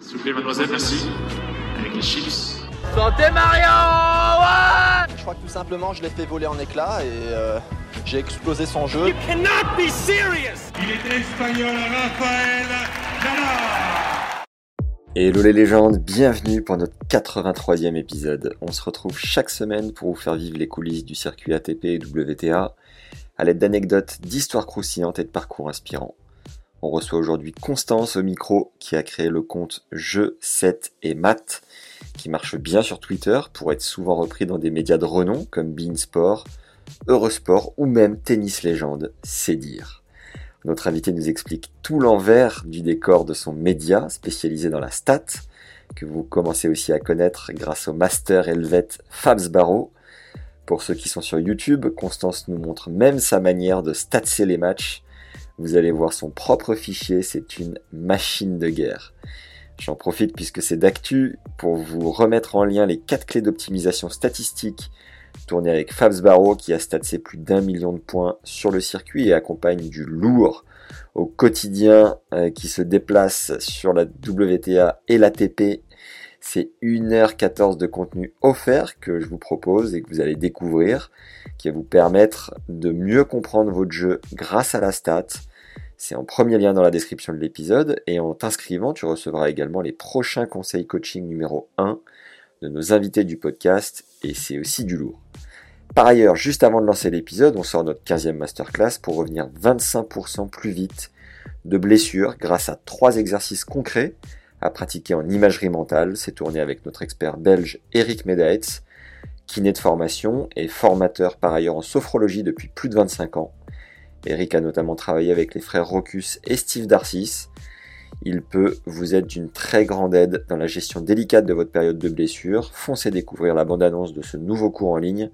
S'il vous plaît, mademoiselle, merci. Avec les chips. Santé Mario ouais Je crois que tout simplement, je l'ai fait voler en éclats et euh, j'ai explosé son jeu. cannot be serious Il est espagnol, Rafael Nadal. Hello les légendes, bienvenue pour notre 83e épisode. On se retrouve chaque semaine pour vous faire vivre les coulisses du circuit ATP et WTA à l'aide d'anecdotes, d'histoires croustillantes et de parcours inspirants. On reçoit aujourd'hui Constance au micro qui a créé le compte Jeux 7 et Math qui marche bien sur Twitter pour être souvent repris dans des médias de renom comme Beansport, Eurosport ou même Tennis Légende, c'est dire. Notre invité nous explique tout l'envers du décor de son média spécialisé dans la stat, que vous commencez aussi à connaître grâce au master helvète Fabs Barreau. Pour ceux qui sont sur YouTube, Constance nous montre même sa manière de statser les matchs. Vous allez voir son propre fichier, c'est une machine de guerre. J'en profite puisque c'est d'actu pour vous remettre en lien les 4 clés d'optimisation statistique tourné avec Fabs Barreau qui a statsé plus d'un million de points sur le circuit et accompagne du lourd au quotidien euh, qui se déplace sur la WTA et l'ATP. C'est 1h14 de contenu offert que je vous propose et que vous allez découvrir, qui va vous permettre de mieux comprendre votre jeu grâce à la stat. C'est en premier lien dans la description de l'épisode et en t'inscrivant, tu recevras également les prochains conseils coaching numéro 1 de nos invités du podcast et c'est aussi du lourd. Par ailleurs, juste avant de lancer l'épisode, on sort notre 15e masterclass pour revenir 25% plus vite de blessures grâce à trois exercices concrets à pratiquer en imagerie mentale. C'est tourné avec notre expert belge Eric Medaetz, kiné de formation et formateur par ailleurs en sophrologie depuis plus de 25 ans. Eric a notamment travaillé avec les frères Rocus et Steve Darcis. Il peut vous être d'une très grande aide dans la gestion délicate de votre période de blessure. Foncez découvrir la bande-annonce de ce nouveau cours en ligne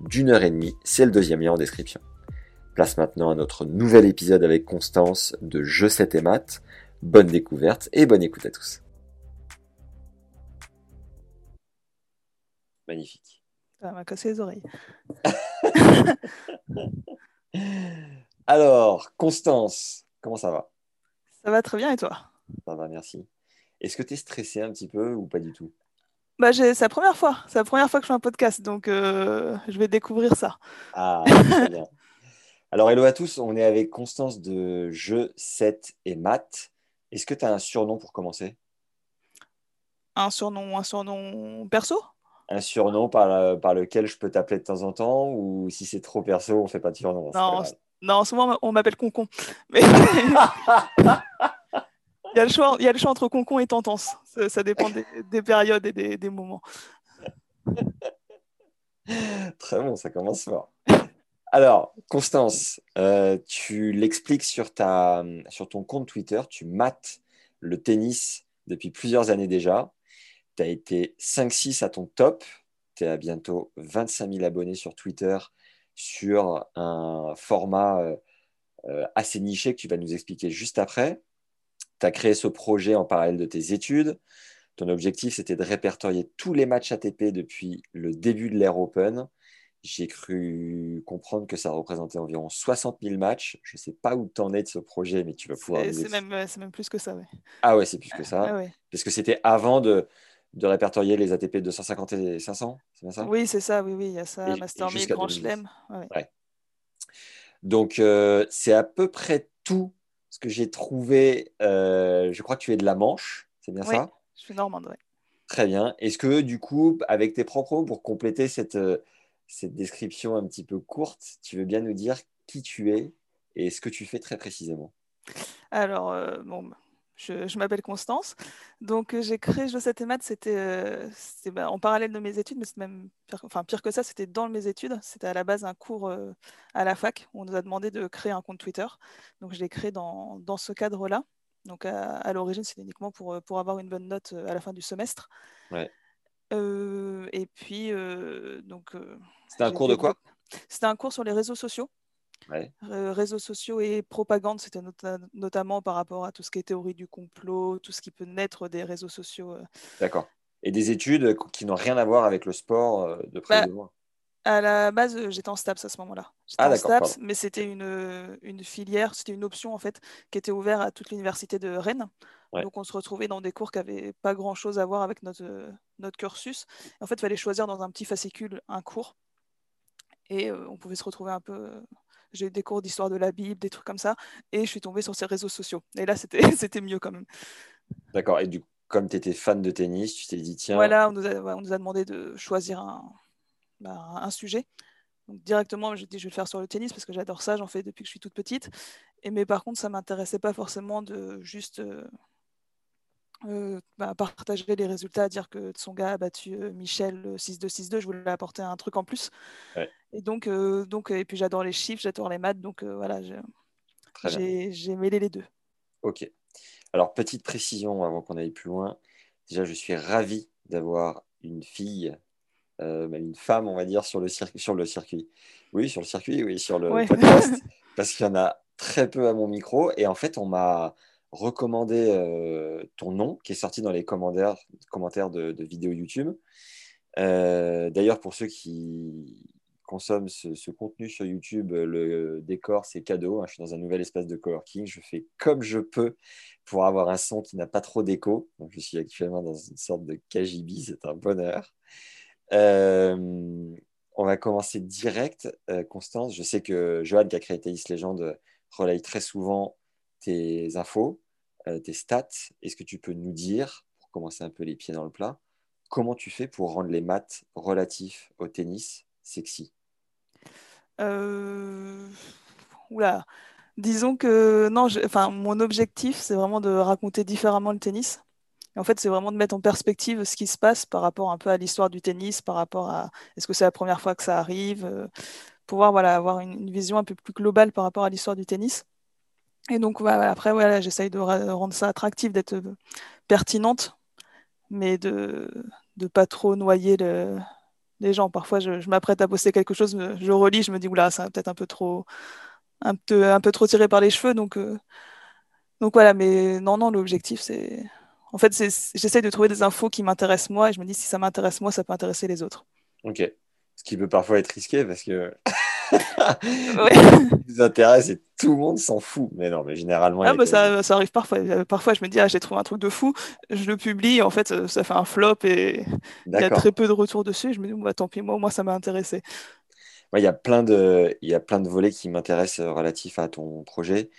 d'une heure et demie, c'est le deuxième lien en description. Place maintenant à notre nouvel épisode avec Constance de Jeux 7 et Maths. Bonne découverte et bonne écoute à tous. Magnifique. Ça m'a cassé les oreilles. Alors, Constance, comment ça va? Ça va très bien et toi? Ça va, merci. Est-ce que tu es stressé un petit peu ou pas du tout? Bah, C'est la première fois. C'est la première fois que je fais un podcast, donc euh, je vais découvrir ça. Ah, très bien. Alors, hello à tous, on est avec Constance de Jeux 7 et Maths. Est-ce que tu as un surnom pour commencer? Un surnom, un surnom perso? Un surnom par, par lequel je peux t'appeler de temps en temps ou si c'est trop perso, on fait pas de surnom Non, non souvent on m'appelle Concon. Mais... Il y, a le choix, il y a le choix entre concon et tendance. Ça, ça dépend des, des, périodes et des, des moments. Très bon, ça commence fort. Alors, Constance, euh, tu l'expliques sur, ton compte Twitter, tu mates le tennis depuis plusieurs années déjà. Tu as été 5-6 à ton top. Tu es à bientôt 25 000 abonnés sur Twitter sur un format euh, euh, assez niché que tu vas nous expliquer juste après tu as créé ce projet en parallèle de tes études. Ton objectif, c'était de répertorier tous les matchs ATP depuis le début de l'ère Open. J'ai cru comprendre que ça représentait environ 60 000 matchs. Je ne sais pas où tu en es de ce projet, mais tu vas pouvoir. C'est même, même, plus que ça, oui. Ah ouais, c'est plus que ça. Ah ouais. Parce que c'était avant de, de répertorier les ATP 250 et 500, c'est bien ça? Oui, c'est ça, oui, oui, il y a ça, et, Master 1000, Grand Chelem. Ouais. Ouais. Donc, euh, c'est à peu près tout ce que j'ai trouvé, euh, je crois que tu es de la Manche, c'est bien oui, ça? Je suis normande, oui. Très bien. Est-ce que du coup, avec tes propres mots, pour compléter cette, cette description un petit peu courte, tu veux bien nous dire qui tu es et ce que tu fais très précisément? Alors, euh, bon, je, je m'appelle Constance. Donc, j'ai créé Je 7 et maths, c'était euh, bah, en parallèle de mes études, mais c'est même pire, enfin, pire que ça, c'était dans mes études. C'était à la base un cours euh, à la fac où on nous a demandé de créer un compte Twitter. Donc, je l'ai créé dans, dans ce cadre-là. Donc à, l'origine, c'était uniquement pour, pour avoir une bonne note à la fin du semestre. Ouais. et puis, donc. C'était un cours de quoi? C'était un cours sur les réseaux sociaux. réseaux sociaux et propagande, c'était notamment par rapport à tout ce qui est théorie du complot, tout ce qui peut naître des réseaux sociaux. D'accord. Et des études qui n'ont rien à voir avec le sport de près bah, de loin? à la base, euh, j'étais en STAPS à ce moment-là. J'étais ah, en STAPS, mais c'était une, euh, une, filière, c'était une option en fait, qui était ouverte à toute l'université de Rennes. Donc on se retrouvait dans des cours qui n'avaient pas grand-chose à voir avec notre, euh, notre cursus. en fait, il fallait choisir dans un petit fascicule un cours. Et on pouvait se retrouver un peu. J'ai eu des cours d'histoire de la Bible, des trucs comme ça. Et je suis tombée sur ces réseaux sociaux. Et là, c'était mieux quand même. D'accord. Et du coup, comme tu étais fan de tennis, tu t'es dit, tiens. Voilà, on nous, a, on nous a demandé de choisir un, bah, un sujet. Donc directement, j'ai dit je vais le faire sur le tennis parce que j'adore ça, j'en fais depuis que je suis toute petite. Et mais par contre, ça m'intéressait pas forcément de juste euh, euh, bah, partager les résultats, dire que son gars a battu euh, Michel 6-2-6-2. Je voulais apporter un truc en plus. Et donc, donc et puis j'adore les chiffres, j'adore les maths, donc voilà, j'ai mêlé les deux. Ok. Alors petite précision avant qu'on aille plus loin. Déjà, je suis ravi d'avoir une fille euh, une femme, on va dire, sur le, sur le circuit. Oui, sur le circuit, oui, sur le podcast, parce qu'il y en a très peu à mon micro. Et en fait, on m'a recommandé euh, ton nom, qui est sorti dans les commentaires, commentaires de, vidéos YouTube. Euh, d'ailleurs, pour ceux qui consomment ce, contenu sur YouTube, le décor, c'est cadeau. Hein. Je suis dans un nouvel espace de coworking. Je fais comme je peux pour avoir un son qui n'a pas trop d'écho. je suis actuellement dans une sorte de KGB, c'est un bonheur. Euh, on va commencer direct. Euh, Constance, je sais que Johan, qui a créé Tennis Légende, relaye très souvent tes infos, euh, tes stats. Est-ce que tu peux nous dire, pour commencer un peu les pieds dans le plat, comment tu fais pour rendre les maths relatifs au tennis sexy? Oula. Disons que non, enfin, mon objectif, c'est vraiment de raconter différemment le tennis en fait, c'est vraiment de mettre en perspective ce qui se passe par rapport un peu à l'histoire du tennis, par rapport à est-ce que c'est la première fois que ça arrive, euh, pouvoir voilà, avoir une, vision un peu plus globale par rapport à l'histoire du tennis. Et donc après, voilà, j'essaye de rendre ça attractif, d'être euh, pertinente, mais de ne pas trop noyer les gens. Parfois, je, m'apprête à poster quelque chose, je relis, je me dis, oula, ça peut-être un peu trop un peu, un peu trop tiré par les cheveux. Donc, euh, donc voilà, mais non, non, l'objectif, c'est en fait, j'essaie de trouver des infos qui m'intéressent moi et je me dis si ça m'intéresse moi, ça peut intéresser les autres. Ok. Ce qui peut parfois être risqué parce que ouais. nous intéresse et tout le monde s'en fout. Mais non, mais généralement. Ah, bah, ça, ça, arrive parfois. Parfois, je me dis, ah, j'ai trouvé un truc de fou, je le publie, en fait, ça fait un flop et il y a très peu de retours dessus. je me dis, bah, tant pis, moi, moi ça m'a intéressé. Il y, a plein de, y a plein de volets qui m'intéressent euh, relatifs à ton projet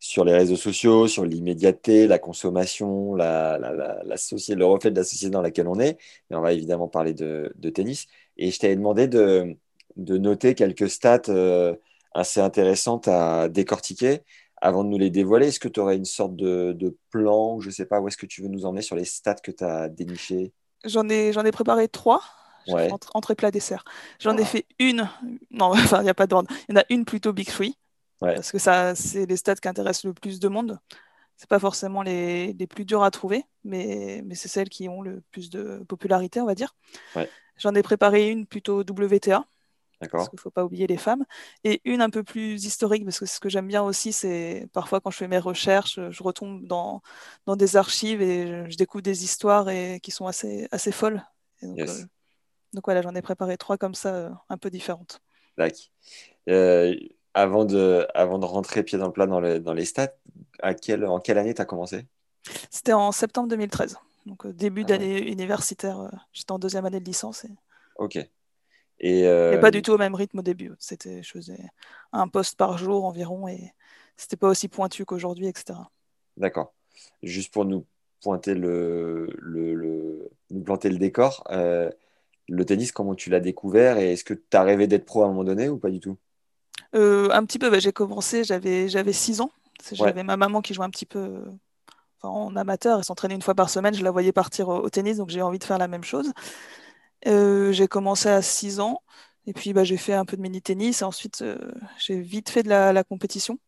sur les réseaux sociaux, sur l'immédiateté, la consommation, la, la, la, le reflet de la société dans laquelle on est. Mais on va évidemment parler de, tennis. Et je t'avais demandé de, de, noter quelques stats euh, assez intéressantes à décortiquer avant de nous les dévoiler. Est-ce que tu aurais une sorte de, de plan, je ne sais pas, où est-ce que tu veux nous emmener sur les stats que tu as dénichées? J'en ai, ai préparé trois. Ouais. Entrée, plat, dessert. J'en ai ah. fait une, non, enfin, il n'y a pas d'ordre. Il y en a une plutôt Big Free, parce que ça, c'est les stats qui intéressent le plus de monde. C'est pas forcément les, les, plus durs à trouver, mais, mais c'est celles qui ont le plus de popularité, on va dire. J'en ai préparé une plutôt WTA. Parce qu'il ne faut pas oublier les femmes. Et une un peu plus historique, parce que ce que j'aime bien aussi, c'est parfois quand je fais mes recherches, je retombe dans, dans des archives et je, découvre des histoires et, qui sont assez, assez folles. donc, euh, donc, voilà, j'en ai préparé trois comme ça, euh, un peu différentes. Euh, avant de, avant de rentrer pied dans le plat dans, dans les stats, à quelle, en quelle année tu as commencé? C'était en septembre 2013, donc euh, début ah d'année universitaire. Euh, j'étais en deuxième année de licence. Et... Ok. Et, euh, pas du tout au même rythme au début. C'était, je faisais un poste par jour environ et c'était pas aussi pointu qu'aujourd'hui, etc. D'accord. Juste pour nous pointer le, le, nous planter le décor, le tennis, comment tu l'as découvert et est-ce que tu as rêvé d'être pro à un moment donné ou pas du tout? Euh, un petit peu, bah, j'ai commencé, j'avais, j'avais 6 ans. J'avais ma maman qui jouait un petit peu en amateur, elle s'entraînait une fois par semaine, je la voyais partir au, tennis, donc j'ai envie de faire la même chose. Euh, j'ai commencé à 6 ans, et puis bah, j'ai fait un peu de mini-tennis, et ensuite euh, j'ai vite fait de la, compétition.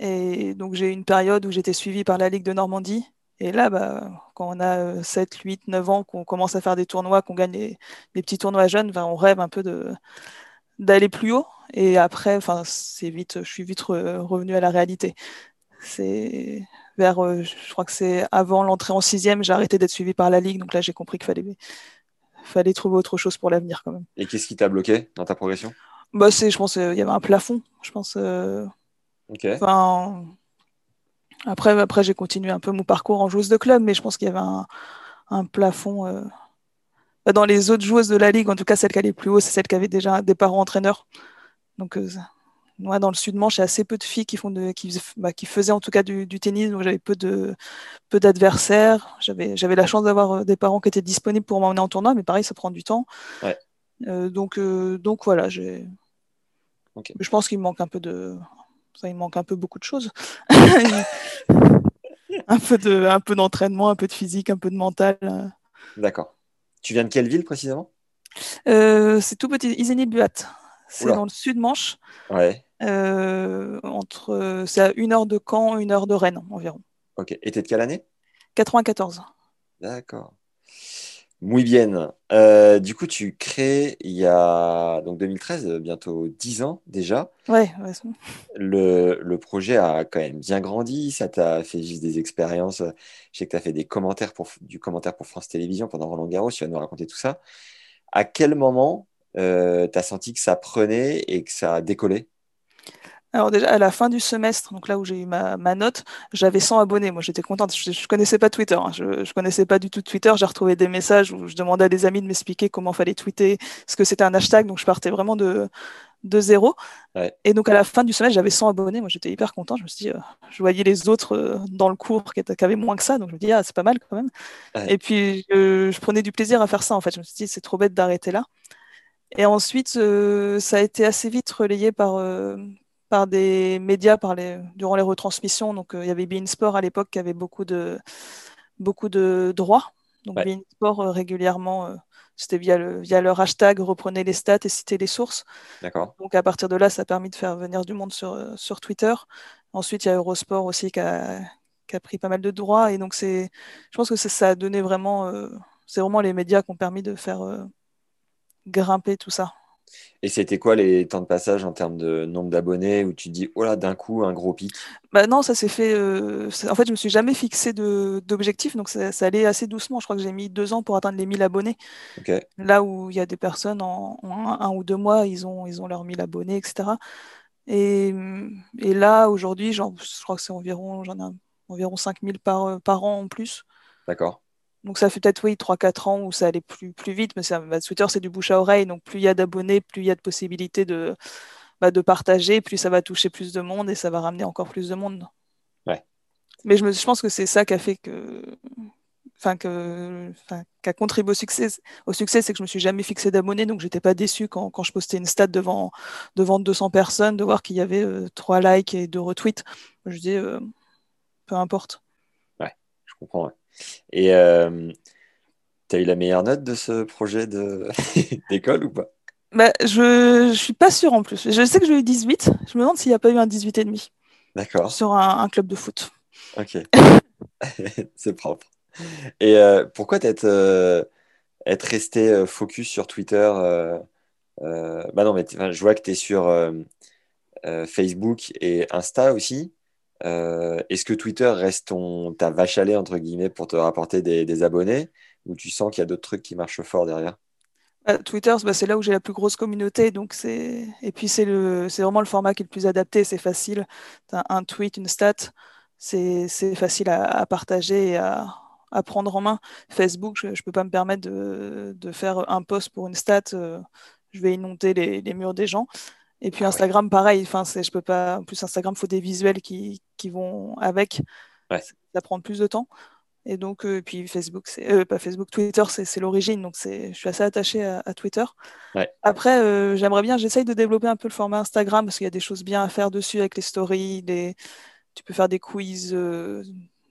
Et donc j'ai eu une période où j'étais suivie par la Ligue de Normandie. Et là, bah, quand on a 7, 8, 9 ans, qu'on commence à faire des tournois, qu'on gagne des, petits tournois jeunes, on rêve un peu d'aller plus haut. Et après, c'est vite, je suis vite revenu à la réalité. C'est vers, euh, je crois que c'est avant l'entrée en sixième, j'ai arrêté d'être suivi par la Ligue. Donc là, j'ai compris qu'il fallait, fallait trouver autre chose pour l'avenir quand même. Et qu'est-ce qui t'a bloqué dans ta progression? Bah, c'est, Je pense qu'il y avait un plafond. Je pense. Euh, enfin, après, après j'ai continué un peu mon parcours en joueuse de club, mais je pense qu'il y avait un, plafond. Euh, dans les autres joueuses de la Ligue, en tout cas, celle qui allait plus haut, c'est celle qui avait déjà des parents entraîneurs. Donc, moi, dans le Sud-Manche, j'ai assez peu de filles qui, font de, qui, bah, qui faisaient en tout cas du, tennis, donc j'avais peu de peu d'adversaires. J'avais, j'avais la chance d'avoir euh, des parents qui étaient disponibles pour m'emmener en tournoi, mais pareil, ça prend du temps. Euh, donc, euh, donc voilà, j'ai. Je pense qu'il manque un peu de. Ça, il manque un peu beaucoup de choses. un peu de, un peu d'entraînement, un peu de physique, un peu de mental. D'accord. Tu viens de quelle ville précisément? C'est tout petit, Isigny-Buat. C'est dans le sud Manche. Ouais. Euh, entre, c'est à une heure de Caen, une heure de Rennes environ. Ok. Et t'es de quelle année? 94. D'accord. Muy bien. Euh, du coup, tu crées il y a donc 2013, bientôt 10 ans déjà. Ouais. le, le, projet a quand même bien grandi. Ça t'a fait juste des expériences. Je sais que tu as fait des commentaires pour, du commentaire pour France Télévisions pendant Roland Garros. Tu vas nous raconter tout ça. À quel moment euh, tu as senti que ça prenait et que ça a décollé? Alors déjà, à la fin du semestre, donc là où j'ai eu ma, note, j'avais 100 abonnés. Moi, j'étais contente. Je ne connaissais pas Twitter. Hein. Je ne connaissais pas du tout Twitter. J'ai retrouvé des messages où je demandais à des amis de m'expliquer comment fallait tweeter, ce que c'était un hashtag. Donc, je partais vraiment de, de zéro. Et donc, à la fin du semestre, j'avais 100 abonnés. Moi, j'étais hyper content. Je me suis dit, euh, je voyais les autres euh, dans le cours qui, avaient moins que ça. Donc, je me dis, ah, c'est pas mal quand même. Et puis, je prenais du plaisir à faire ça, en fait. Je me suis dit, c'est trop bête d'arrêter là. Et ensuite, euh, ça a été assez vite relayé par, euh, par des médias par les, durant les retransmissions. Donc, euh, il y avait Bein Sport à l'époque qui avait beaucoup de, beaucoup de droits. Donc, ouais. Sport régulièrement, c'était via, le, via leur hashtag, reprenait les stats et citait les sources. D'accord. Donc, à partir de là, ça a permis de faire venir du monde sur, sur Twitter. Ensuite, il y a Eurosport aussi qui a, qui a pris pas mal de droits. Et donc, je pense que ça a donné vraiment. c'est vraiment les médias qui ont permis de faire grimper tout ça. Et c'était quoi les temps de passage en termes de nombre d'abonnés où tu dis, oh là, d'un coup, un gros pic? Bah Non, ça s'est fait. Euh, en fait, je me suis jamais fixé d'objectif, donc ça, allait assez doucement. Je crois que j'ai mis deux ans pour atteindre les 1000 abonnés. Là où il y a des personnes en, un, ou deux mois, ils ont, ils ont leurs 1000 abonnés, etc. Et, et là, aujourd'hui, je crois que c'est environ, j'en ai environ 5000 par, par an en plus. D'accord. Donc ça fait peut-être oui 3-4 ans où ça allait plus, plus vite, mais ça, bah, Twitter c'est du bouche à oreille, donc plus il y a d'abonnés, plus il y a de possibilités de, bah, de partager, plus ça va toucher plus de monde et ça va ramener encore plus de monde. Ouais. Mais je, me, je pense que c'est ça qui a fait que, enfin que, qui a contribué au succès. Au succès, c'est que je me suis jamais fixé d'abonnés, donc j'étais pas déçu quand, quand, je postais une stat devant devant 200 personnes de voir qu'il y avait euh, trois 3 likes et 2 retweets. Je dis euh, peu importe. Ouais, je comprends. Ouais. Et euh, tu as eu la meilleure note de ce projet d'école ou pas? Bah, Je ne suis pas sûre en plus. Je sais que j'ai eu 18. Je me demande s'il n'y a pas eu un 18,5. D'accord. Sur un, club de foot. Ok. C'est propre. Et euh, pourquoi être, euh, être resté focus sur Twitter Bah non, mais je vois que tu es sur Facebook et Insta aussi. Euh, est-ce que Twitter reste ton, ta vache à lait, entre guillemets, pour te rapporter des, abonnés Ou tu sens qu'il y a d'autres trucs qui marchent fort derrière? Bah, Twitter, bah, c'est là où j'ai la plus grosse communauté. Donc et puis, c'est, vraiment le format qui est le plus adapté. C'est facile. As un tweet, une stat. C'est, facile à, partager et à, prendre en main. Facebook, je ne peux pas me permettre de... de, faire un post pour une stat. Euh, je vais inonder les, les murs des gens. Et puis ah Instagram, pareil. Enfin, je peux pas. En plus, Instagram, il faut des visuels qui, qui vont avec. Ça prend plus de temps. Et donc, euh, puis Facebook, c'est euh, pas Facebook, Twitter, c'est l'origine. Donc, je suis assez attaché à, Twitter. Après, euh, j'aimerais bien, j'essaye de développer un peu le format Instagram parce qu'il y a des choses bien à faire dessus avec les stories. Les... Tu peux faire des quiz.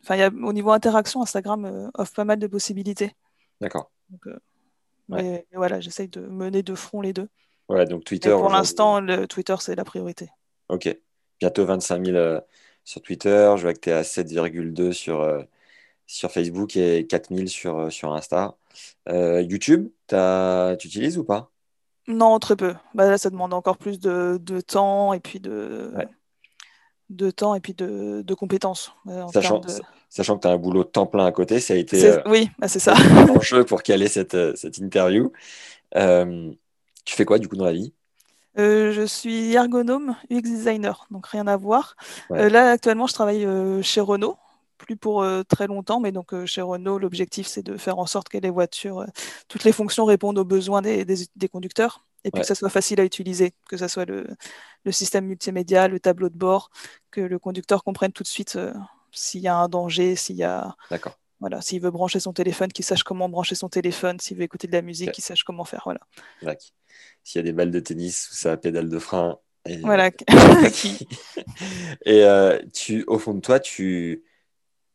Enfin, y a, au niveau interaction, Instagram offre pas mal de possibilités. D'accord. Voilà, j'essaye de mener de front les deux. Donc Twitter. pour l'instant, le Twitter, c'est la priorité. Ok. Bientôt 25 000 euh, sur Twitter. Je vois que tu es à 7,2 sur, euh, sur Facebook et 4000 sur, euh, sur Insta. YouTube, tu utilises ou pas? Non, très peu. Bah, là, ça demande encore plus de, de temps et puis de, de temps et puis de, de compétences. Sachant, sachant, que tu as un boulot de temps plein à côté, ça a été oui, bah, c'est ça. un jeu pour caler cette, cette interview. Tu fais quoi du coup dans la vie? Euh, je suis ergonome UX designer, donc rien à voir. Euh, là, actuellement, je travaille euh, chez Renault, plus pour très longtemps, mais donc chez Renault, l'objectif, c'est de faire en sorte que les voitures, toutes les fonctions répondent aux besoins des, conducteurs, et puis que ça soit facile à utiliser, que ce soit le, système multimédia, le tableau de bord, que le conducteur comprenne tout de suite s'il y a un danger, s'il y a... Voilà, s'il veut brancher son téléphone, qu'il sache comment brancher son téléphone, s'il veut écouter de la musique, qu'il sache comment faire. Voilà. S'il y a des balles de tennis ou sa pédale de frein. Et, voilà. et euh, tu, au fond de toi, tu,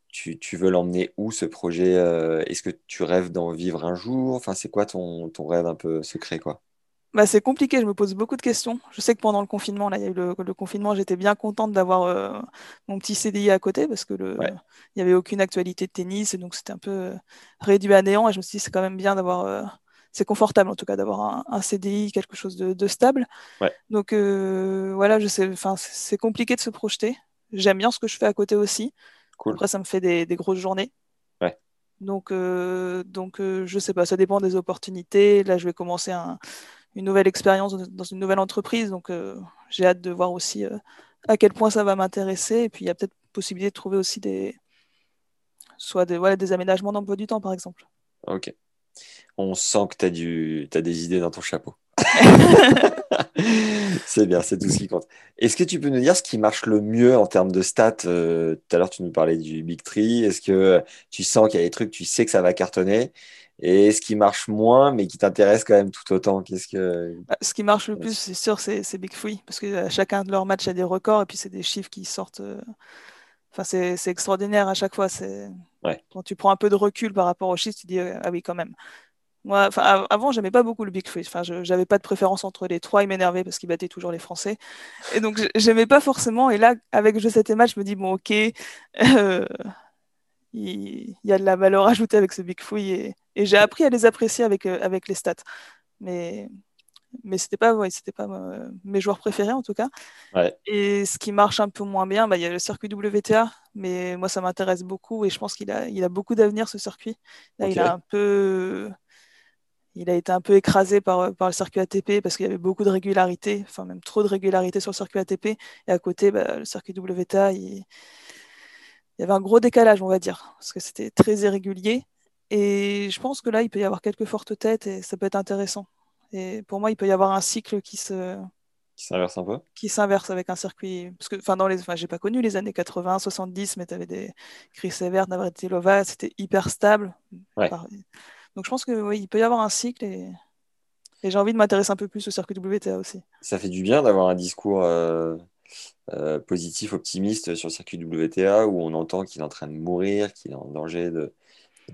tu, tu veux l'emmener où ce projet euh, Est-ce que tu rêves d'en vivre un jour? Enfin, c'est quoi ton, ton rêve un peu secret quoi? Bah, c'est compliqué, je me pose beaucoup de questions. Je sais que pendant le confinement, là, il y a eu le, confinement, j'étais bien contente d'avoir euh, mon petit CDI à côté parce que le, il n'y avait aucune actualité de tennis, et donc c'était un peu réduit à néant. Et je me suis dit, c'est quand même bien d'avoir c'est confortable en tout cas d'avoir un, CDI, quelque chose de, stable. Donc euh, voilà, je sais, enfin c'est compliqué de se projeter. J'aime bien ce que je fais à côté aussi. Après, ça me fait des, grosses journées. Donc, euh, donc euh, je sais pas, ça dépend des opportunités. Là, je vais commencer une nouvelle expérience dans une nouvelle entreprise, donc j'ai hâte de voir aussi à quel point ça va m'intéresser. Et puis, il y a peut-être possibilité de trouver aussi des, soit des, voilà, des aménagements d'emploi du temps, par exemple. Ok on sent que tu as, du... as des idées dans ton chapeau. c'est bien, c'est tout ce qui compte. Est-ce que tu peux nous dire ce qui marche le mieux en termes de stats? Euh, Tout à l'heure, tu nous parlais du Big Tree. Est-ce que tu sens qu'il y a des trucs, tu sais que ça va cartonner? Et ce qui marche moins, mais qui t'intéresse quand même tout autant Qu'est-ce que bah, Ce qui marche le plus, c'est sûr, c'est Big Free, parce que euh, chacun de leurs matchs a des records, et puis c'est des chiffres qui sortent. Euh, enfin, c'est extraordinaire à chaque fois. Quand tu prends un peu de recul par rapport aux chiffres, tu dis ah oui, quand même. Moi, avant, j'aimais pas beaucoup le Big Free. Enfin, j'avais pas de préférence entre les trois. Ils m'énervaient parce qu'ils battaient toujours les Français. Et donc, j'aimais pas forcément. Et là, avec Je 7 match, je me dis, bon, ok, euh, il, y a de la valeur ajoutée avec ce Big Free. Et, j'ai appris à les apprécier avec, euh, avec les stats. Mais, mais c'était pas, ouais, c'était pas euh, mes joueurs préférés, en tout cas. Et ce qui marche un peu moins bien, bah, il y a le circuit WTA. Mais moi, ça m'intéresse beaucoup. Et je pense qu'il a, il a beaucoup d'avenir, ce circuit. Là, il a un peu il a été un peu écrasé par, par le circuit ATP parce qu'il y avait beaucoup de régularité, enfin même trop de régularité sur le circuit ATP. Et à côté, bah, le circuit WTA, il... il, y avait un gros décalage, on va dire, parce que c'était très irrégulier. Et je pense que là, il peut y avoir quelques fortes têtes et ça peut être intéressant. Et pour moi, il peut y avoir un cycle qui se. Qui s'inverse un peu Qui s'inverse avec un circuit. Parce que, enfin, dans les. Enfin, j'ai pas connu les années 80, 70, mais tu avais des Chris Evert, Navratilova, c'était hyper stable. Ouais. Donc je pense que oui, il peut y avoir un cycle et, j'ai envie de m'intéresser un peu plus au circuit WTA aussi. Ça fait du bien d'avoir un discours euh, euh, positif, optimiste sur le circuit WTA où on entend qu'il est en train de mourir, qu'il est en danger de,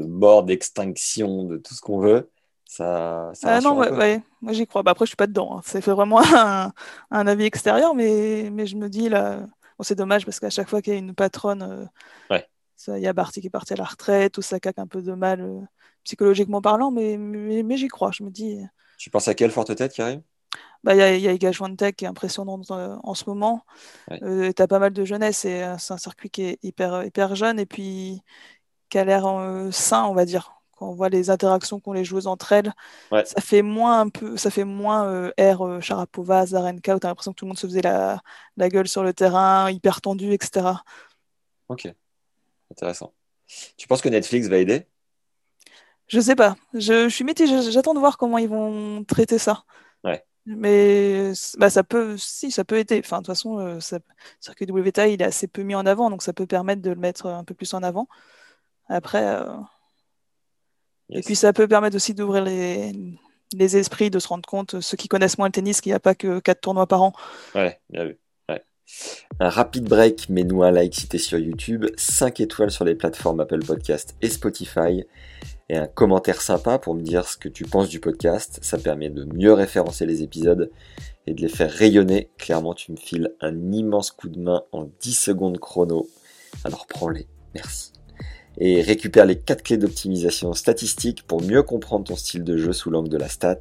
mort, d'extinction, de tout ce qu'on veut. Ça, ça ah non, ouais, moi j'y crois. Bah, après, je suis pas dedans. Hein. C'est vraiment un, avis extérieur, mais, mais je me dis là, c'est dommage parce qu'à chaque fois qu'il y a une patronne, euh, il y a Barty qui est parti à la retraite, ou ça caque un peu de mal psychologiquement parlant, mais, mais, j'y crois. Je me dis. Tu penses à quelle forte tête qui arrive bah, il y a, y a Iga qui est impressionnant euh, en ce moment. Euh, tu as pas mal de jeunesse et euh, c'est un circuit qui est hyper, hyper jeune et puis qui a l'air sain, on va dire. Quand on voit les interactions qu'ont les joueuses entre elles, ça fait moins un peu, ça fait moins air Sharapova, Zarenka, où tu as l'impression que tout le monde se faisait la, la, gueule sur le terrain, hyper tendu, etc. Ok, intéressant. Tu penses que Netflix va aider? Je sais pas. Je, suis mitigée. J'attends de voir comment ils vont traiter ça. Ouais. Mais bah, ça peut, si, ça peut aider. Enfin, de toute façon, euh, ça, circuit WTA, il est assez peu mis en avant, donc ça peut permettre de le mettre un peu plus en avant. Après, euh, et puis ça peut permettre aussi d'ouvrir les, les esprits, de se rendre compte, ceux qui connaissent moins le tennis, qu'il n'y a pas que 4 tournois par an. Ouais, bien vu. Un rapide break, mais nous un like si t'es sur YouTube, 5 étoiles sur les plateformes Apple Podcast et Spotify et un commentaire sympa pour me dire ce que tu penses du podcast. Ça permet de mieux référencer les épisodes et de les faire rayonner. Clairement, tu me files un immense coup de main en 10 secondes chrono. Alors prends-les, merci. Et récupère les 4 clés d'optimisation statistique pour mieux comprendre ton style de jeu sous l'angle de la stat.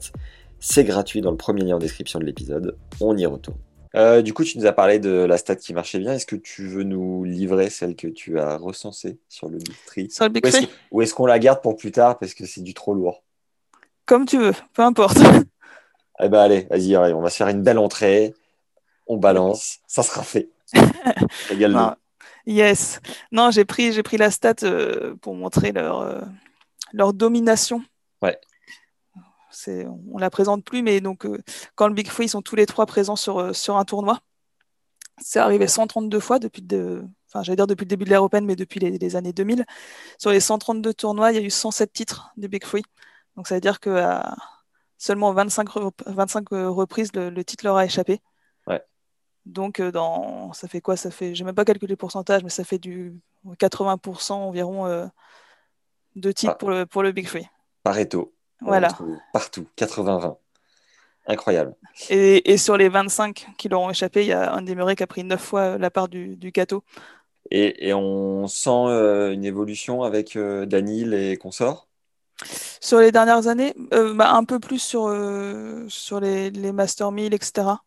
C'est gratuit dans le premier lien en description de l'épisode. On y retourne. Euh, du coup, tu nous as parlé de la stat qui marchait bien. Est-ce que tu veux nous livrer celle que tu as recensée sur le Big Tree Sur le Big Ou est-ce Tree ou est-ce qu'on la garde pour plus tard parce que c'est du trop lourd? Comme tu veux, peu importe. Eh ben allez, vas-y, allez, on va se faire une belle entrée. On balance, ça sera fait. Non. Yes. Non, j'ai pris, j'ai pris la stat euh, pour montrer leur, euh, leur domination. Ouais. C'est, on la présente plus, mais donc euh, quand le Big Free, ils sont tous les trois présents sur, euh, sur un tournoi. C'est arrivé 132 fois depuis, de, enfin, j'allais dire depuis le début de l'ère Open, mais depuis les, les années 2000. Sur les 132 tournois, il y a eu 107 titres du Big Free. Donc ça veut dire qu'à seulement 25, re- 25 reprises, le, le titre leur a échappé. Ouais. Donc euh, dans, ça fait quoi? Ça fait, j'ai même pas calculé le pourcentage, mais ça fait du 80% environ euh, de titres Ah. pour, le, pour le Big Free. Pareto. Voilà. Partout, 80-20. Incroyable. Et, et sur les 25 qui leur ont échappé, il y a un des Murray qui a pris 9 fois la part du, du gâteau. Et, et on sent euh, une évolution avec euh, Danil et consorts? Sur les dernières années, euh, bah, un peu plus sur, euh, sur les, les Master 1000, etc.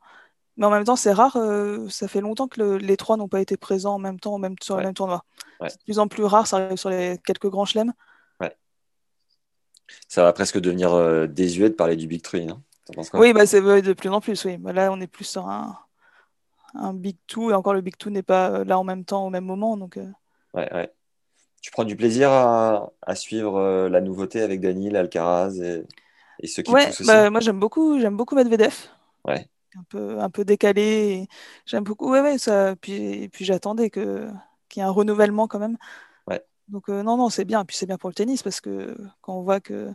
Mais en même temps, c'est rare. euh, ça fait longtemps que le- les trois n'ont pas été présents en même temps, même sur Ouais. le même tournoi. Ouais. C'est de plus en plus rare. Ça arrive sur les quelques grands chelems. Ça va presque devenir euh, désuet de parler du Big. Hein. T'en penses quoi? Oui, bah, c'est de plus en plus. Oui. Bah, là, on est plus sur un, un Big Two. Et encore, le Big Two n'est pas euh, là en même temps, au même moment. Donc, euh, Ouais, ouais. Tu prends du plaisir à, à suivre euh, la nouveauté avec Danil, Alcaraz et, et ceux qui ouais, poussent aussi? bah, moi, j'aime beaucoup, j'aime beaucoup Medvedev. Ouais. Un peu, un peu décalé. J'aime beaucoup. Ouais, ouais, ça. Puis, et puis j'attendais que, qu'il y ait un renouvellement quand même. Donc, euh, non, non, c'est bien. Puis c'est bien pour le tennis parce que quand on voit que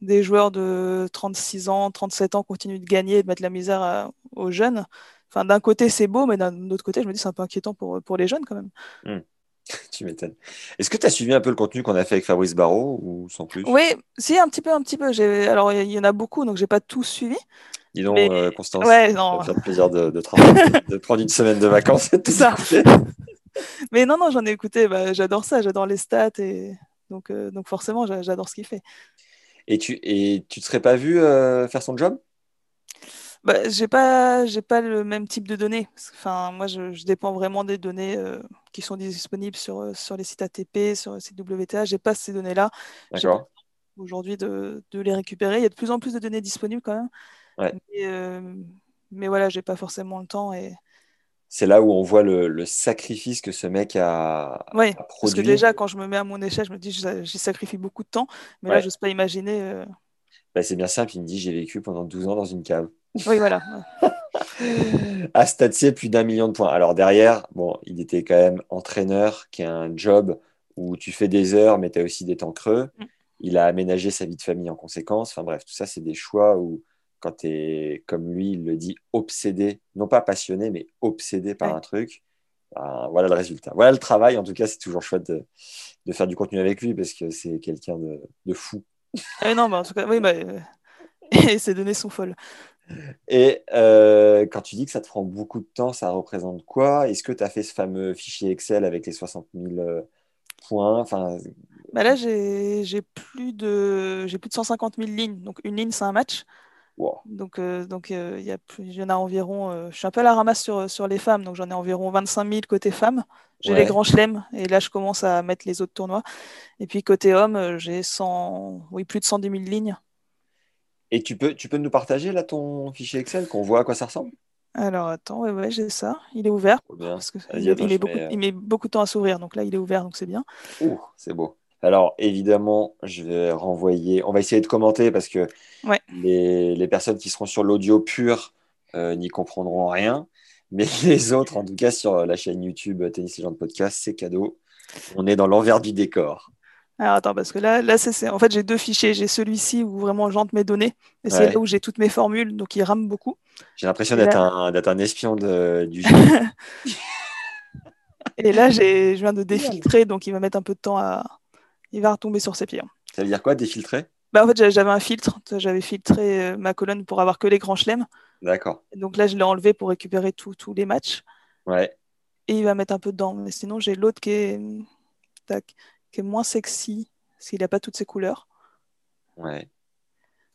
des joueurs de 36 ans, 37 ans continuent de gagner et de mettre la misère à- aux jeunes, enfin, d'un côté, c'est beau, mais d'un autre côté, je me dis c'est un peu inquiétant pour, pour les jeunes quand même. Tu m'étonnes. Est-ce que tu as suivi un peu le contenu qu'on a fait avec Fabrice Barrault ou sans plus? Oui, si, un petit peu, un petit peu. J'ai... Alors, il y en a beaucoup, donc j'ai pas tout suivi. Dis donc, Mais- euh, Constance, Ouais, ça non. faire plaisir de, de, prendre une semaine de vacances tout Ça. Mais non, non, j'en ai écouté. Bah, j'adore ça, j'adore les stats et donc, euh, donc forcément, j'a- j'adore ce qu'il fait. Et tu et tu te serais pas vu euh, faire son job? Bah, j'ai pas, j'ai pas le même type de données. Enfin, moi, je, je dépends vraiment des données euh, qui sont disponibles sur, sur les sites ATP, sur le site WTA. J'ai pas ces données-là. D'accord. aujourd'hui de, de les récupérer. Il y a de plus en plus de données disponibles quand même. Ouais. Mais, euh, mais voilà, j'ai pas forcément le temps. Et... C'est là où on voit le, le sacrifice que ce mec a, Ouais, a parce que produit. déjà, quand je me mets à mon échelle, je me dis, j'y sacrifie beaucoup de temps. Mais là, Ouais. j'ose pas imaginer. euh, Bah, c'est bien simple, il me dit j'ai vécu pendant 12 ans dans une cave. Oui, voilà. à Statsier, plus d'un million de points. Alors derrière, bon, il était quand même entraîneur, qui a un job où tu fais des heures, mais tu as aussi des temps creux. Mm. Il a aménagé sa vie de famille en conséquence. Enfin bref, tout ça, c'est des choix où, quand tu es, comme lui, il le dit, obsédé, non pas passionné, mais obsédé par Ouais. un truc, ben, voilà le résultat. Voilà le travail. En tout cas, c'est toujours chouette de, de faire du contenu avec lui parce que c'est quelqu'un de, de fou. Ah non, en tout cas, oui, bah, euh, et ces données sont folles. Et euh, quand tu dis que ça te prend beaucoup de temps, ça représente quoi? Est-ce que tu as fait ce fameux fichier Excel avec les 60 000 euh, points? Enfin, Bah là, j'ai plus de j'ai plus de 150 000 lignes. Donc une ligne, c'est un match. Wow. Donc euh, donc euh, il y a plus, il y en a environ. euh, je suis un peu à la ramasse sur sur les femmes. Donc j'en ai environ 25 000 côté femmes. J'ai Ouais. les grands chelems et là je commence à mettre les autres tournois. Et puis côté homme, euh, j'ai 100 oui plus de 110 000 lignes. Et tu peux, tu peux nous partager là ton fichier Excel, qu'on voit à quoi ça ressemble? Alors attends, ouais, ouais, j'ai ça. Il est ouvert parce que il, attends, il met beaucoup, mets, il met beaucoup de temps à s'ouvrir. Donc là, il est ouvert, donc c'est bien. Ouh, c'est beau. Alors, évidemment, je vais renvoyer. On va essayer de commenter parce que Ouais. les, les personnes qui seront sur l'audio pur euh, n'y comprendront rien. Mais les autres, en tout cas, sur la chaîne YouTube Tennis Legend Podcast, c'est cadeau. On est dans l'envers du décor. Alors attends, parce que là, là c'est, en fait, j'ai deux fichiers. J'ai celui-ci où vraiment j'entre mes données, et c'est Ouais. là où j'ai toutes mes formules, donc il rame beaucoup. J'ai l'impression d'être là- un, d'être un espion de- du jeu. Et là, j'ai, je viens de défiltrer, donc il va mettre un peu de temps à. Il va retomber sur ses pieds. hein. Ça veut dire quoi, défiltrer? Bah, en fait, j'avais un filtre. J'avais filtré euh, ma colonne pour avoir que les grands chelems. D'accord. Donc là, je l'ai enlevé pour récupérer tous les matchs. Ouais. Et il va mettre un peu dedans. Mais sinon, j'ai l'autre qui est, tac, qui est moins sexy, s'il n'a pas toutes ses couleurs. Ouais.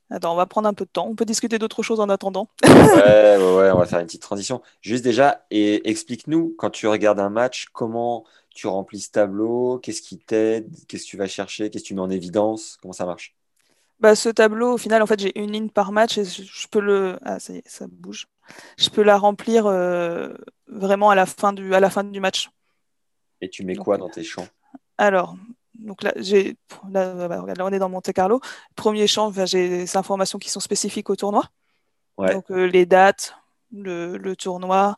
Attends, on va prendre un peu de temps. On peut discuter d'autres choses en attendant. ouais, ouais, ouais, on va faire une petite transition. Juste déjà, et explique-nous, quand tu regardes un match, comment tu remplis ce tableau, qu'est-ce qui t'aide, qu'est-ce que tu vas chercher, qu'est-ce que tu mets en évidence, comment ça marche? Bah, Ce tableau, au final, en fait, j'ai une ligne par match et je peux le. Ah, ça y est, ça bouge. Je peux la remplir euh, vraiment à la, fin du, à la fin du match. Et tu mets quoi dans tes champs? Alors, donc là, j'ai, là, on est dans Monte Carlo. Premier champ, j'ai des informations qui sont spécifiques au tournoi. Donc euh, les dates, le, tournoi,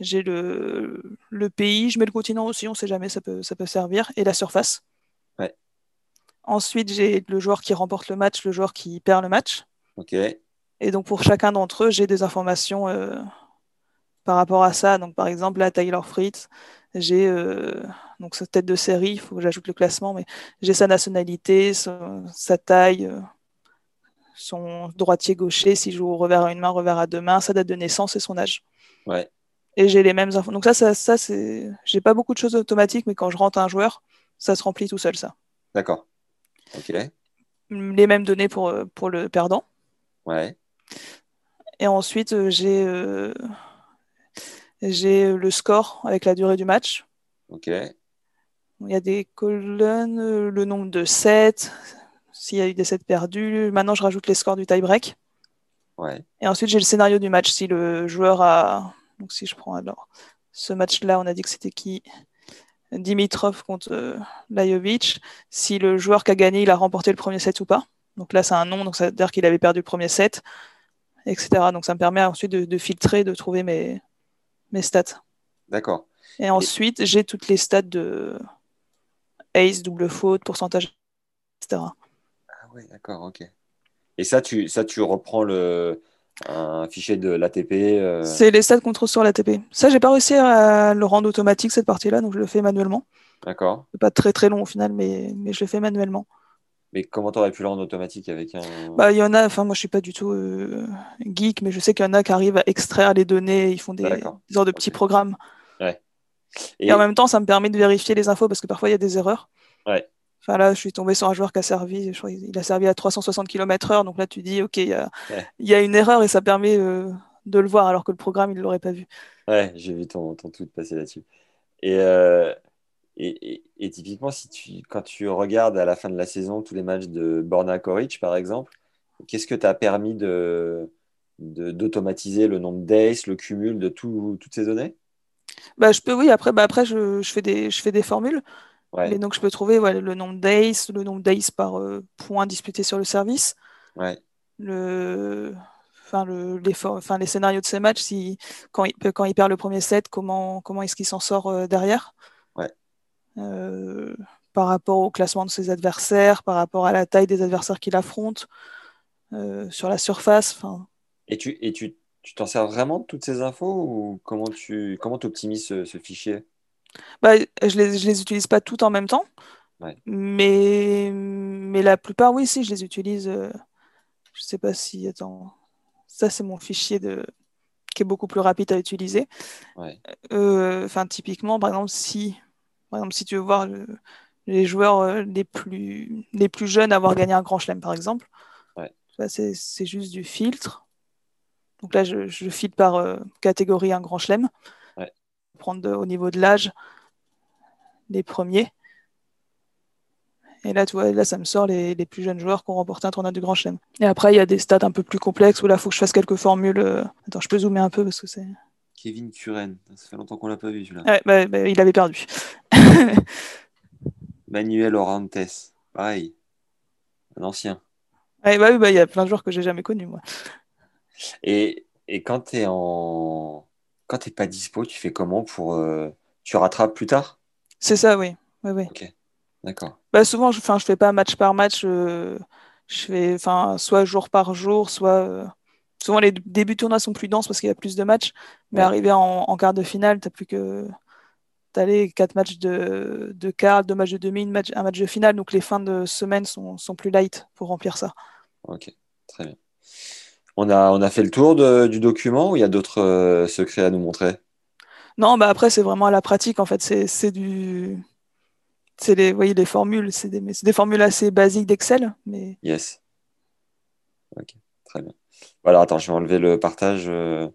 j'ai le, le, pays, je mets le continent aussi, on ne sait jamais, ça peut, ça peut servir, et la surface. Ensuite, j'ai le joueur qui remporte le match, le joueur qui perd le match. Ok. Et donc pour chacun d'entre eux, j'ai des informations euh, par rapport à ça. Donc par exemple, là, Taylor Fritz, j'ai euh, donc sa tête de série, il faut que j'ajoute le classement, mais j'ai sa nationalité, sa, taille, euh, son droitier-gaucher, s'il joue au revers à une main, revers à deux mains, sa date de naissance et son âge. Ouais. Et j'ai les mêmes infos. Donc ça, ça, ça c'est. J'ai pas beaucoup de choses automatiques, mais quand je rentre un joueur, ça se remplit tout seul, ça. D'accord. Ok. Les mêmes données pour, euh, pour le perdant. Ouais. Et ensuite, j'ai j'ai le score avec la durée du match. Ok. Il y a des colonnes, le nombre de sets, s'il y a eu des sets perdus. Maintenant, je rajoute les scores du tie-break. Ouais. Et ensuite, j'ai le scénario du match. Si le joueur a. Donc, si je prends alors ce match-là, on a dit que c'était qui? Dimitrov contre euh, Lajovic. Si le joueur qui a gagné, il a remporté le premier set ou pas. Donc là, c'est un nom, donc ça veut dire qu'il avait perdu le premier set, etc. Donc ça me permet ensuite de filtrer, de trouver mes, mes stats. D'accord. Et ensuite, j'ai toutes les stats de ace, double faute, pourcentage, etc. Ah oui, d'accord, ok. Et ça, tu, ça, tu reprends le, un fichier de l'ATP euh... C'est les stats qu'on trouve sur l'ATP. Ça, j'ai pas réussi à le rendre automatique, cette partie-là, donc je le fais manuellement. D'accord. C'est pas très très long au final, mais, mais je le fais manuellement. Mais comment tu aurais pu le rendre automatique avec un. Bah, il y en a, enfin, moi je suis pas du tout euh, geek, mais je sais qu'il y en a qui arrivent à extraire les données, ils font des, des sortes de petits programmes. Ouais. Et... en même temps, ça me permet de vérifier les infos parce que parfois il y a des erreurs. Ouais. Enfin là, je suis tombé sur un joueur qui a servi, je crois, il a servi à 360 km/h, donc là tu dis, ok, il y a, y a, une erreur et ça permet euh, de le voir alors que le programme il ne l'aurait pas vu. Ouais, j'ai vu ton, ton tweet passer là-dessus. Et, euh, et, et, typiquement, si tu, quand tu regardes à la fin de la saison tous les matchs de Borna Koric, par exemple, qu'est-ce que tu as permis de, d'automatiser le nombre d'ace, le cumul de tout, toutes ces données? Bah, Je peux, oui. Après, bah, après je, je, fais des, je fais des formules. Ouais. Et donc, je peux trouver ouais, le nombre d'ace, le nombre d'ace par euh, point disputé sur le service. Ouais. Le, enfin, le, les, enfin, les scénarios de ces matchs, si, quand, il, quand il perd le premier set, comment, comment est-ce qu'il s'en sort euh, derrière? Euh, par rapport au classement de ses adversaires, par rapport à la taille des adversaires qu'il affronte, sur la surface. Fin... Et tu et tu tu t'en sers vraiment de toutes ces infos ou comment tu comment optimises ce, ce, fichier? Bah, Je les, je les utilise pas toutes en même temps, ouais. mais, mais la plupart, oui, si, je les utilise. Euh, je sais pas si. Attends. Ça, c'est mon fichier de qui est beaucoup plus rapide à utiliser. Ouais. Euh, enfin, typiquement, par exemple, si par exemple, si tu veux voir le, les joueurs euh, les plus, les plus jeunes avoir gagné un grand chelem, par exemple, ouais. c'est juste du filtre. Donc là, je, je filtre par euh, catégorie un grand chelem. Prendre de, au niveau de l'âge les premiers. Et là, tu vois, là, ça me sort les, les plus jeunes joueurs qui ont remporté un tournoi du Grand Chelem. Et après, il y a des stats un peu plus complexes où là, il faut que je fasse quelques formules. Euh, attends, je peux zoomer un peu parce que c'est. Kevin Curren, ça fait longtemps qu'on l'a pas vu celui-là. Ouais, bah, bah, il avait perdu. Manuel Orantes, pareil, un ancien. Ouais, bah, oui, bah, il y a plein de joueurs que j'ai jamais connus, moi. Et, et quand tu es en. Quand t'es pas dispo, tu fais comment pour. Euh... Tu rattrapes plus tard? C'est ça, oui. oui, oui. Ok, d'accord. Bah, souvent, je, je fais pas match par match. Euh, je fais soit jour par jour, soit. Euh... Souvent, les débuts de tournoi sont plus denses parce qu'il y a plus de matchs. Mais Ouais. arrivé en, en quart de finale, tu plus que. allé quatre matchs de, de quart, deux matchs de demi, une match, un match de finale. Donc les fins de semaine sont, sont plus light pour remplir ça. Ok, très bien. On a, on a fait le tour de- du document ou il y a d'autres euh, secrets à nous montrer? Non, bah après, c'est vraiment à la pratique, en fait. C'est c'est du. C'est les, formules. C'est des, mais c'est des formules assez basiques d'Excel. Mais Yes. Ok, très bien. Voilà, attends, je vais enlever le partage. euh,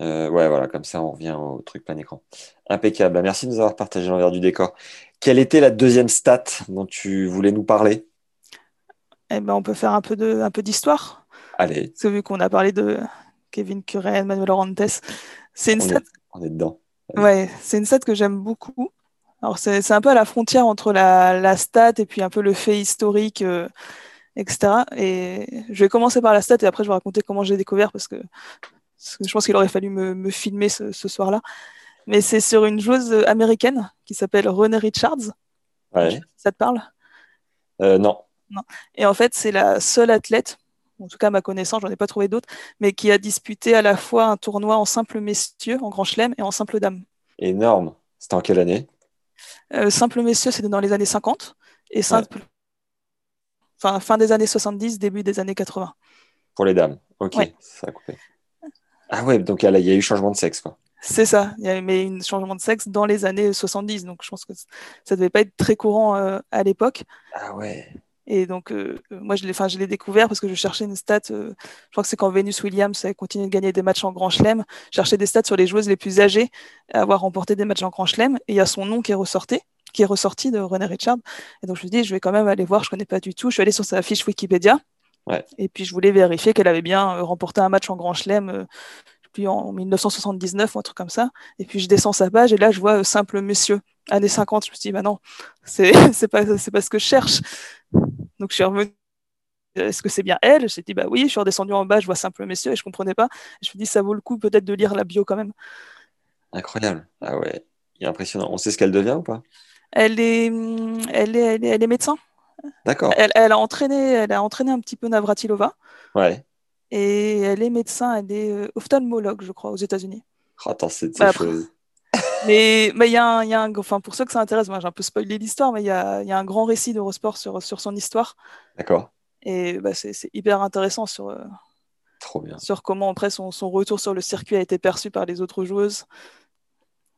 euh, ouais, voilà, comme ça on revient au truc plein écran. Impeccable. Bah, Merci de nous avoir partagé l'envers du décor. Quelle était la deuxième stat dont tu voulais nous parler? eh ben, on peut faire un peu de, un peu d'histoire. Allez, Parce que vu qu'on a parlé de Kevin Curran, Manuel Orantes, c'est une on stat, est, on est dedans. ouais, c'est une stat que j'aime beaucoup. Alors, c'est un peu à la frontière entre la, la stat et puis un peu le fait historique, euh, etc. Et je vais commencer par la stat et après je vais raconter comment j'ai découvert parce que, parce que je pense qu'il aurait fallu me, me filmer ce, ce soir-là. Mais c'est sur une joueuse américaine qui s'appelle Renée Richards. Ouais. Ça te parle? Euh, non. Et en fait, c'est la seule athlète, en tout cas à ma connaissance, j'en ai pas trouvé d'autres, mais qui a disputé à la fois un tournoi en simple messieurs, en grand chelem, et en simple dame. Énorme. C'était en quelle année? Euh, simple messieurs, c'était dans les années 50, et simple... enfin, fin des années 70, début des années 80. Pour les dames. Ok, Ouais. ça a coupé. Ah ouais, donc il y a eu changement de sexe, quoi. C'est ça, il y a mais un changement de sexe dans les années 70, donc je pense que ça devait pas être très courant euh, à l'époque. Ah ouais. Et donc, euh, moi, je l'ai, enfin, je l'ai découvert parce que je cherchais une stat. euh, je crois que c'est quand Venus Williams a continué de gagner des matchs en Grand Chelem. Je cherchais des stats sur les joueuses les plus âgées à avoir remporté des matchs en Grand Chelem. Et il y a son nom qui est ressorti, qui est ressorti de René Richard. Et donc, je me suis dit, je vais quand même aller voir. Je connais pas du tout. Je suis allée sur sa fiche Wikipédia. Ouais. Et puis, je voulais vérifier qu'elle avait bien euh, remporté un match en Grand Chelem. euh, puis en 1979 ou un truc comme ça. Et puis je descends sa page et là je vois simple monsieur, années 50. Je me suis dit, bah non, c'est c'est pas, c'est pas ce que je cherche. Donc je suis revenue. Est-ce que c'est bien elle? J'ai dit, bah oui, je suis redescendu en bas, je vois simple monsieur et je comprenais pas. Je me dis, ça vaut le coup peut-être de lire la bio quand même. Incroyable. Ah ouais. Il est impressionnant. On sait ce qu'elle devient ou pas? Elle est, hum, elle est, elle est, elle est médecin. D'accord. Elle, elle a entraîné, elle a entraîné un petit peu Navratilova Ouais. et elle est médecin, elle est euh, ophtalmologue, je crois, aux États-Unis. Oh, attends, c'est Bah, Mais il y a un, il y a un- enfin pour ceux que ça intéresse, moi j'ai un peu spoilé l'histoire, mais il y a, y a un grand récit d'Eurosport sur, sur son histoire D'accord. et bah, c'est hyper intéressant sur, euh, Trop bien. sur comment après son, son retour sur le circuit a été perçu par les autres joueuses.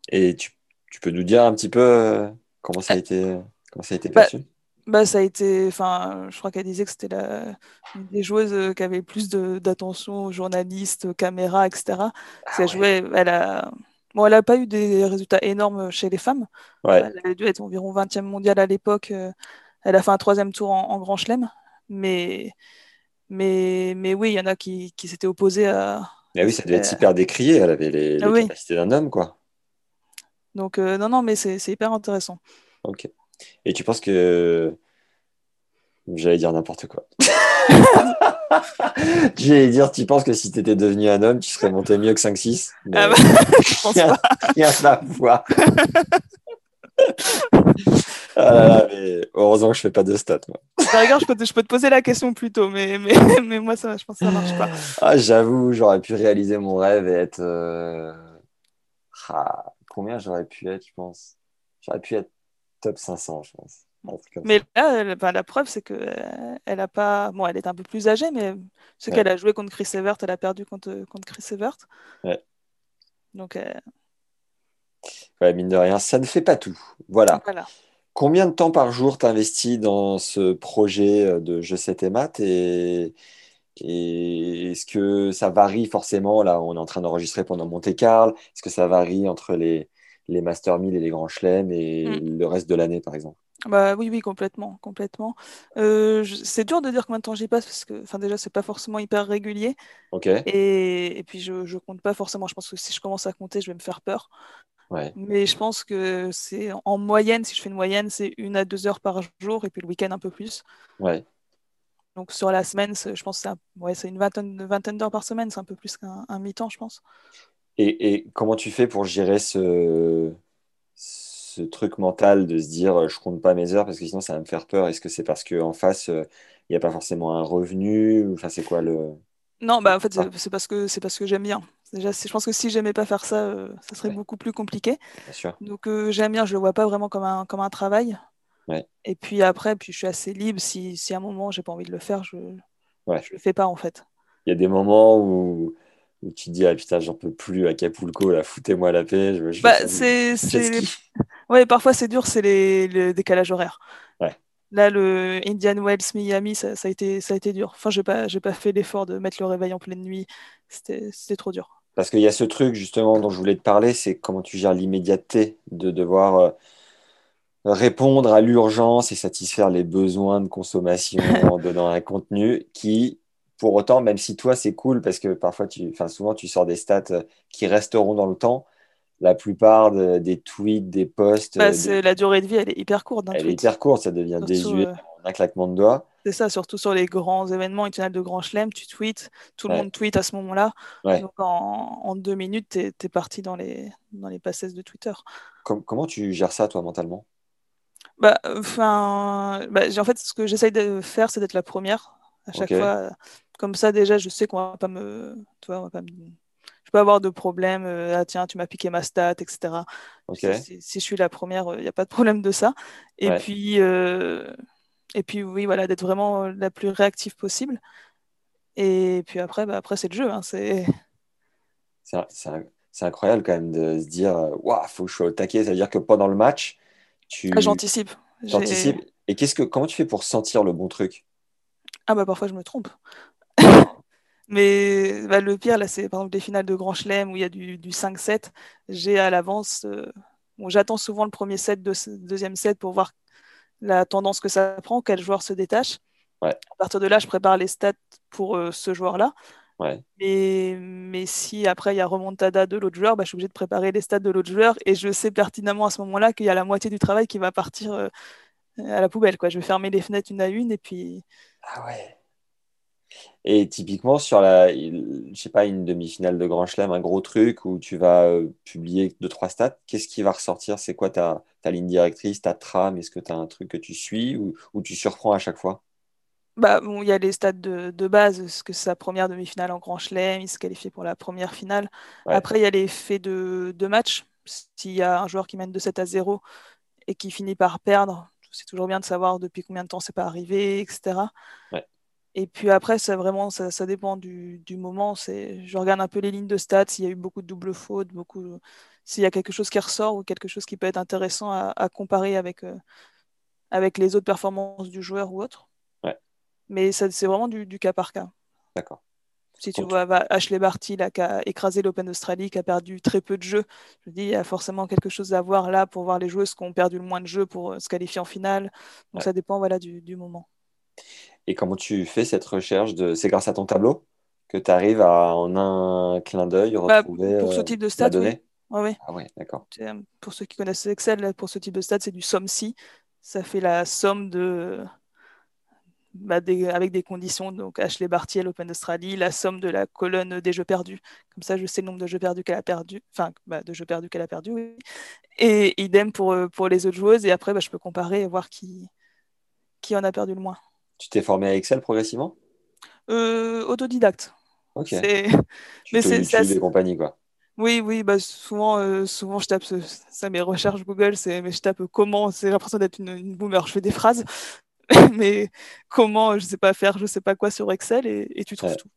Et tu, tu peux nous dire un petit peu euh, comment ça a été, comment ça a été Bah, perçu? Bah, ça a été, enfin, je crois qu'elle disait que c'était la, une des joueuses euh, qui avait le plus d'attention aux journalistes, aux caméras, etc. Ah ouais. jouait, elle a, bon, elle a pas eu des résultats énormes chez les femmes. Ouais. Elle a dû être environ 20e mondiale à l'époque. euh, Elle a fait un troisième tour en, en Grand Chelem. Mais, mais, mais oui, il y en a qui, qui s'étaient opposés à. Mais oui, ça devait être Euh, hyper décrié. Elle avait les, les Ah oui. capacités d'un homme, quoi. Donc, euh, non, non, mais c'est c'est hyper intéressant. Ok. Et tu penses que... J'allais dire n'importe quoi. J'allais dire, tu penses que si tu étais devenu un homme, tu serais monté mieux que 5-6? Mais Ah bah, je pense pas. rien à voir. Ah là là, mais heureusement que je fais pas de stats, moi. Bah, regarde, je peux, te, je peux te poser la question plus tôt, mais, mais, mais moi, ça, je pense que ça marche pas. Ah, j'avoue, j'aurais pu réaliser mon rêve et être. euh, ah, combien j'aurais pu être, je pense? J'aurais pu être top 500, je pense. Mais là, elle- bah, la preuve, c'est que euh, elle a pas. Bon, elle est un peu plus âgée, mais Ouais. qu'elle a joué contre Chris Evert, elle a perdu contre, contre Chris Evert. Ouais. Donc, euh, Ouais, mine de rien, ça ne fait pas tout. Voilà. voilà. Combien de temps par jour t'investis dans ce projet euh, de Je sais tes maths et, et est-ce que ça varie forcément? Là, on est en train d'enregistrer pendant Monte-Carlo. Est-ce que ça varie entre les, les Master 1000 et les Grands Chelems et Mm. le reste de l'année, par exemple? Bah oui, oui, complètement, complètement. Euh, je- c'est dur de dire combien de temps j'y passe parce que, enfin, déjà, c'est pas forcément hyper régulier. Ok? Et, et puis, je, je compte pas forcément. Je pense que si je commence à compter, je vais me faire peur. Ouais. Mais je pense que c'est en moyenne, si je fais une moyenne, c'est une à deux heures par jour et puis le week-end un peu plus. Ouais. Donc sur la semaine, c'est- je pense que c'est un- ouais, c'est une vingtaine, une vingtaine d'heures par semaine, c'est un peu plus qu'un un mi-temps, je pense. Et, et comment tu fais pour gérer ce, ce truc mental de se dire euh, je compte pas mes heures parce que sinon ça va me faire peur? Est-ce que c'est parce qu'en face, euh, il n'y a pas forcément un revenu? Enfin, c'est quoi le. Non, bah en fait, Ah. c'est parce que c'est parce que j'aime bien. Déjà, je pense que si j'aimais pas faire ça, euh, ça serait Ouais. beaucoup plus compliqué. Bien sûr. Donc euh, j'aime bien, je le vois pas vraiment comme un, comme un travail. Ouais. Et puis après, puis je suis assez libre. Si, si à un moment j'ai pas envie de le faire, je, Ouais. je le fais pas en fait. Il y a des moments où, où tu te dis, ah putain, j'en peux plus, Acapulco, là, foutez-moi la paix. Je, je vais Bah, c'est. Ouais, parfois c'est dur, c'est les, le décalage horaire. Ouais. Là, le Indian Wells Miami, ça, ça a été, ça a été dur. Enfin, j'ai pas, j'ai pas fait l'effort de mettre le réveil en pleine nuit. C'était, c'était trop dur. Parce qu'il y a ce truc, justement, dont je voulais te parler, c'est comment tu gères l'immédiateté de devoir euh, répondre à l'urgence et satisfaire les besoins de consommation en donnant un contenu qui, pour autant, même si toi, c'est cool, parce que parfois, tu, enfin, souvent, tu sors des stats euh, qui resteront dans le temps, la plupart de- des tweets, des posts, Bah, euh, des- la durée de vie, elle est hyper courte elle est hyper courte, ça devient Surtout, désuet euh, en un claquement de doigts. C'est ça, surtout sur les grands événements internationaux de grand chelem, tu tweets, tout le monde tweet à ce moment-là. Ouais. Donc en, en deux minutes, t'es, t'es parti dans les, dans les passes de Twitter. Com- comment tu gères ça, toi, mentalement? Bah, enfin, bah, en fait, ce que j'essaye de faire, c'est d'être la première à chaque fois. Comme ça, déjà, je sais qu'on va pas me, tu vois, on va pas me- peux avoir de problème. euh, ah tiens, tu m'as piqué ma stat, etc. Ok. Si, je suis la première, il n'y a pas de problème de ça. Et Ouais. puis, euh, et puis, oui, voilà, d'être vraiment la plus réactive possible. Et puis après, bah, après c'est le jeu. hein, c'est... C'est incroyable quand même de se dire, euh, waouh, faut que je sois au taquet. C'est-à-dire que pendant le match, tu Ah, j'anticipe. Anticipes. Et qu'est-ce que, comment tu fais pour sentir le bon truc? Ah bah parfois je me trompe. Mais bah, le pire, là, c'est par exemple des finales de Grand Chelem où il y a du, du 5-7. J'ai à l'avance, euh, bon, j'attends souvent le premier set, deux- deuxième set pour voir la tendance que ça prend, quel joueur se détache. Ouais. À partir de là, je prépare les stats pour euh, ce joueur-là. Ouais. Mais, mais si après il y a remontada de l'autre joueur, bah, je suis obligé de préparer les stats de l'autre joueur et je sais pertinemment à ce moment-là qu'il y a la moitié du travail qui va partir euh, à la poubelle, quoi. Je vais fermer les fenêtres une à une et puis Ah ouais. Et typiquement sur la, je sais pas, une demi-finale de Grand Chelem, un gros truc où tu vas euh, publier deux, trois stats, qu'est-ce qui va ressortir? C'est quoi ta, ta ligne directrice, ta trame? Est-ce que tu as un truc que tu suis ou, ou tu surprends à chaque fois? Bah, bon, il y a les stades de, de base, ce que c'est sa première demi-finale en Grand Chelem, il se qualifie pour la première finale. Ouais. Après, il y a les faits de, de match. S'il y a un joueur qui mène de 7 à 0 et qui finit par perdre, c'est toujours bien de savoir depuis combien de temps c'est pas arrivé, etc. Ouais. Et puis après, ça vraiment, ça, ça dépend du, du moment. C'est, je regarde un peu les lignes de stats, s'il y a eu beaucoup de doubles fautes, beaucoup, s'il y a quelque chose qui ressort ou quelque chose qui peut être intéressant à, à comparer avec, euh, avec les autres performances du joueur ou autre. Ouais. Mais ça, c'est vraiment du, du cas par cas. D'accord. Si tu vois va- Ashley Barty là, qui a écrasé l'Open d'Australie, qui a perdu très peu de jeux, je me dis, il y a forcément quelque chose à voir là pour voir les joueuses qui ont perdu le moins de jeux pour euh, se qualifier en finale. Donc Ouais. ça dépend voilà, du, du moment. Et comment tu fais cette recherche de... C'est grâce à ton tableau que tu arrives à, en un clin d'œil, Bah, retrouver pour ce euh, type de stats, oui. Ouais, ouais. Ah d'accord. Sais, Pour ceux qui connaissent Excel, pour ce type de stats, c'est du SOM-SI. Ça fait la somme de. bah, des- avec des conditions, donc Ashley Barty à l'Open d'Australie, la somme de la colonne des jeux perdus. Comme ça, je sais le nombre de jeux perdus qu'elle a perdu, enfin, bah, de jeux perdus qu'elle a perdu, oui. Et idem pour, euh, pour les autres joueuses. Et après, bah, je peux comparer et voir qui, qui en a perdu le moins. Tu t'es formé à Excel progressivement? Euh, autodidacte. Ok. C'est... Tu mais c'est- YouTube c'est assez- et compagnie, quoi. Oui, oui, bah souvent, euh, souvent je tape ce- ça, mes recherches Google, c'est mais je tape comment, c'est j'ai l'impression d'être une, une boomer, je fais des phrases, mais comment, je sais pas faire, je sais pas quoi sur Excel et, et tu trouves Ouais. tout.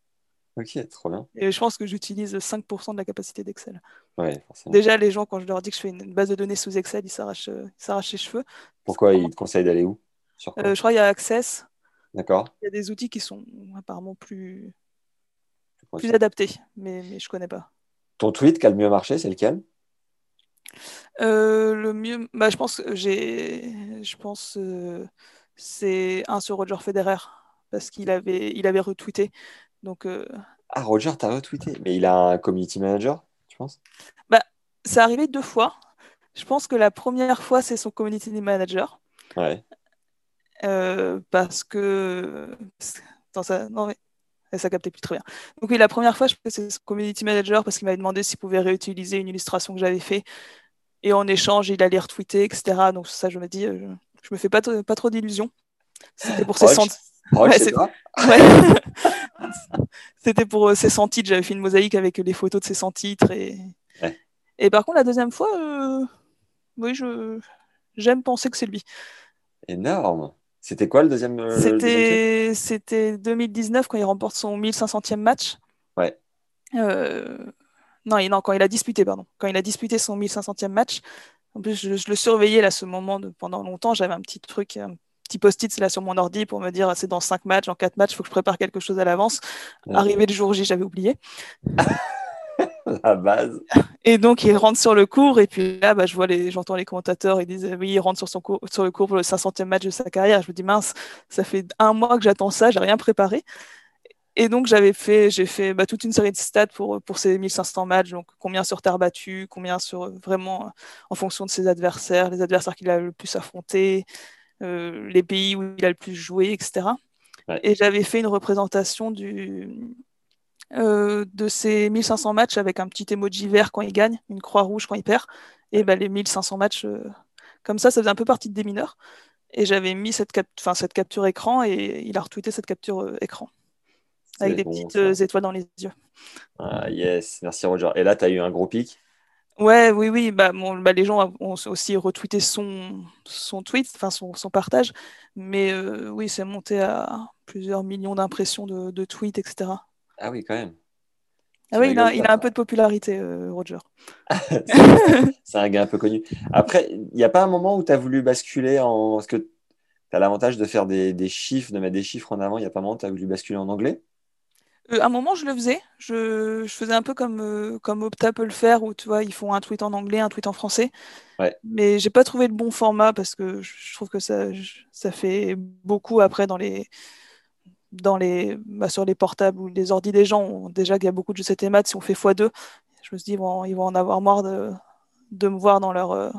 Ok, trop bien. Et je pense que j'utilise 5% de la capacité d'Excel. Ouais. Déjà, les gens, quand je leur dis que je fais une base de données sous Excel, ils s'arrachent, euh, ils s'arrachent les cheveux. Pourquoi ils te conseillent d'aller où? Sur? Euh, je crois qu'il y a Access, D'accord? il y a des outils qui sont apparemment plus, plus adaptés, mais, mais je connais pas. Ton tweet qui a le mieux marché, c'est lequel? Euh, le mieux, bah, je pense que j'ai, je pense, euh, c'est un sur Roger Federer parce qu'il avait, il avait retweeté. Donc, euh, Ah, Roger, t'as retweeté. Mais il a un community manager, tu penses? bah, c'est arrivé deux fois. Je pense que la première fois, c'est son community manager Ouais. Euh, parce que, attends, ça, non mais ça captait plus très bien. Donc oui, la première fois, je pense que c'est community manager parce qu'il m'avait demandé s'il pouvait réutiliser une illustration que j'avais fait et en échange, il allait retweeter, etc. Donc ça, je me dis, euh, je, je me fais pas, pas trop d'illusions. C'était pour ses je- Proche, Ouais. C'était pour euh, ses 100 titres. J'avais fait une mosaïque avec les photos de ses 100 titres. Et, Ouais. et par contre, la deuxième fois, euh, oui, je... j'aime penser que c'est lui. Énorme. C'était quoi le deuxième euh, C'était c'était 2019 quand il remporte son 1500e match. Ouais. Euh, Non, non, quand il a disputé, pardon. Quand il a disputé son 1500e match. En plus, je, je le surveillais là, ce moment de, pendant longtemps. J'avais un petit truc, un petit post-it là sur mon ordi pour me dire c'est dans 5 matchs, dans 4 matchs, il faut que je prépare quelque chose à l'avance. Ouais. Arrivé le jour J, j'avais oublié. La base. Et donc, il rentre sur le cours, et puis là, bah, je vois les, j'entends les commentateurs, ils disent oui, il rentre sur, son cours, sur le cours pour le 500e match de sa carrière. Je me dis mince, ça fait un mois que j'attends ça, j'ai rien préparé. Et donc, j'avais fait, j'ai fait bah, toute une série de stats pour, pour ces 1500 matchs, donc combien sur terre battue, combien sur vraiment en fonction de ses adversaires, les adversaires qu'il a le plus affrontés, euh, les pays où il a le plus joué, etc. Ouais. Et j'avais fait une représentation du, euh, de ces 1500 matchs avec un petit emoji vert quand il gagne, une croix rouge quand il perd, et bah, les 1500 matchs euh, comme ça, ça faisait un peu partie de des mineurs. Et j'avais mis cette, cap enfin, cette capture écran et il a retweeté cette capture euh, écran avec des bon, petites ça. étoiles dans les yeux. Ah, yes, merci Roger. Et là, tu as eu un gros pic? Ouais, oui, oui, bah, bon, bah, les gens ont aussi retweeté son, son tweet, enfin son, son partage, mais euh, oui, c'est monté à plusieurs millions d'impressions de, de tweets, etc. Ah oui, quand même. Ah oui, il a, il un peu de popularité, euh, Roger. C'est un gars un peu connu. Après, il n'y a pas un moment où tu as voulu basculer en. Parce que tu as l'avantage de faire des, des chiffres, de mettre des chiffres en avant. Il n'y a pas un moment où tu as voulu basculer en anglais? Euh, à un moment, je le faisais. Je, je faisais un peu comme, euh, comme Opta peut le faire, où tu vois, ils font un tweet en anglais, un tweet en français. Ouais. Mais j'ai pas trouvé le bon format parce que je je trouve que ça, ça fait beaucoup après dans les, dans les, bah, sur les portables ou les ordi des gens. On- déjà qu'il y a beaucoup de jeux 7 et maths, si on fait x2, je me suis dit, ils vont, ils vont en avoir marre de, de me voir dans leur, euh,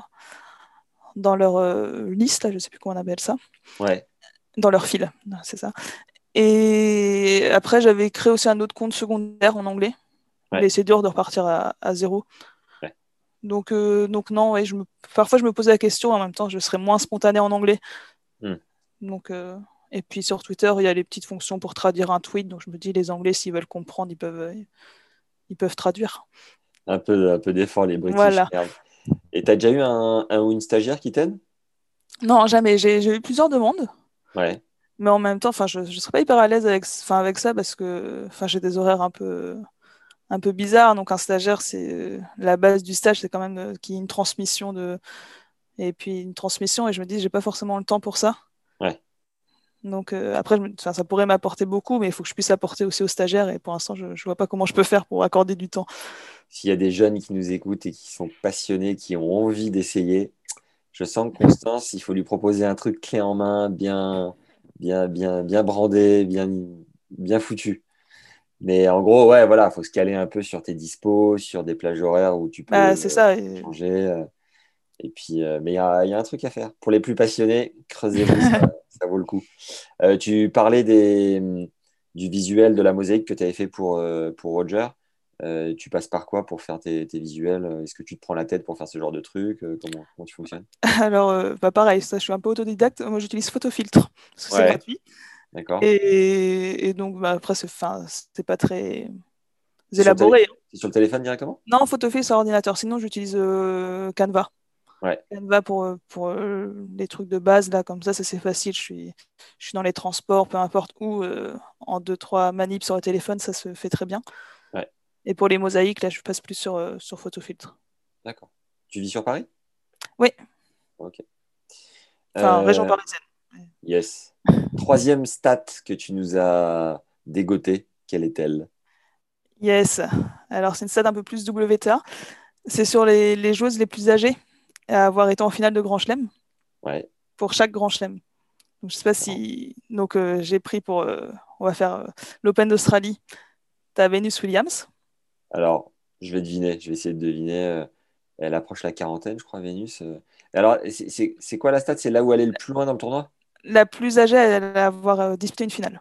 dans leur euh, liste, là, je sais plus comment on appelle ça Ouais. dans leur fil, c'est ça. Et après, j'avais créé aussi un autre compte secondaire en anglais. Ouais. Mais c'est dur de repartir à, à zéro. Ouais. Donc, euh, donc non, ouais, je me... parfois je me posais la question, en même temps, je serais moins spontané en anglais. Hmm. Donc, Et puis sur Twitter, il y a les petites fonctions pour traduire un tweet. Donc je me dis, les Anglais, s'ils veulent comprendre, ils peuvent, ils peuvent traduire. Un peu, un peu d'effort, les British. Voilà. Et t'as déjà eu un, un ou une stagiaire qui t'aide? Non, jamais. J'ai j'ai eu plusieurs demandes. Ouais. Mais en même temps, je ne serais pas hyper à l'aise avec, avec ça parce que j'ai des horaires un peu, un peu bizarres. Donc, un stagiaire, c'est la base du stage, c'est quand même euh, qu'il y ait une transmission de. Et puis une transmission, et je me dis, j'ai pas forcément le temps pour ça. Donc, euh, après, je ça pourrait m'apporter beaucoup, mais il faut que je puisse apporter aussi aux stagiaires. Et pour l'instant, je ne vois pas comment je peux faire pour accorder du temps. S'il y a des jeunes qui nous écoutent et qui sont passionnés, qui ont envie d'essayer, je sens que Constance, il faut lui proposer un truc clé en main, bien, bien, bien, bien brandé, bien, bien foutu. Mais en gros, ouais, voilà, faut se caler un peu sur tes dispos, sur des plages horaires où tu peux Bah, c'est euh, ça. et- changer. euh, Et puis, euh, mais il y a, il y a un truc à faire. Pour les plus passionnés, creusez-vous, ça, vaut le coup. Euh, tu parlais des, du visuel de la mosaïque que tu avais fait pour, euh, pour Roger. Euh, tu passes par quoi pour faire tes, tes visuels? Est-ce que tu te prends la tête pour faire ce genre de truc? Comment, comment tu fonctionnes? Alors, euh, bah, pareil, ça, je suis un peu autodidacte. Moi, j'utilise Photofiltre parce que c'est Ouais. gratuit. D'accord Et, et donc, bah, après, c'est c'est pas très C'est sur élaboré. hein. C'est sur le téléphone directement? Non, Photofiltre, c'est ordinateur. Sinon, j'utilise euh, Canva. Ouais. Canva pour, euh, pour euh, les trucs de base, là, comme ça, ça c'est facile. Je suis, je suis dans les transports, peu importe où, euh, en deux, trois manips sur le téléphone, ça se fait très bien. Ouais. Et pour les mosaïques, là, je passe plus sur, euh, sur Photofiltre. D'accord. Tu vis sur Paris? Oui. Ok. Enfin, Euh, région parisienne. Yes. Troisième stat que tu nous as dégoté, quelle est-elle? Yes. Alors, c'est une stat un peu plus WTA. C'est sur les, les joueuses les plus âgées à avoir été en finale de Grand Chelem Ouais. pour chaque Grand Chelem. Donc, je sais pas si. Donc, euh, j'ai pris pour. euh, on va faire euh, l'Open d'Australie. Tu as Venus Williams. Alors, je vais deviner, je vais essayer de deviner. Elle approche la quarantaine, je crois, Vénus. Alors, c'est- quoi la stat? C'est là où elle est le plus loin dans le tournoi? La plus âgée à avoir euh, disputé une finale.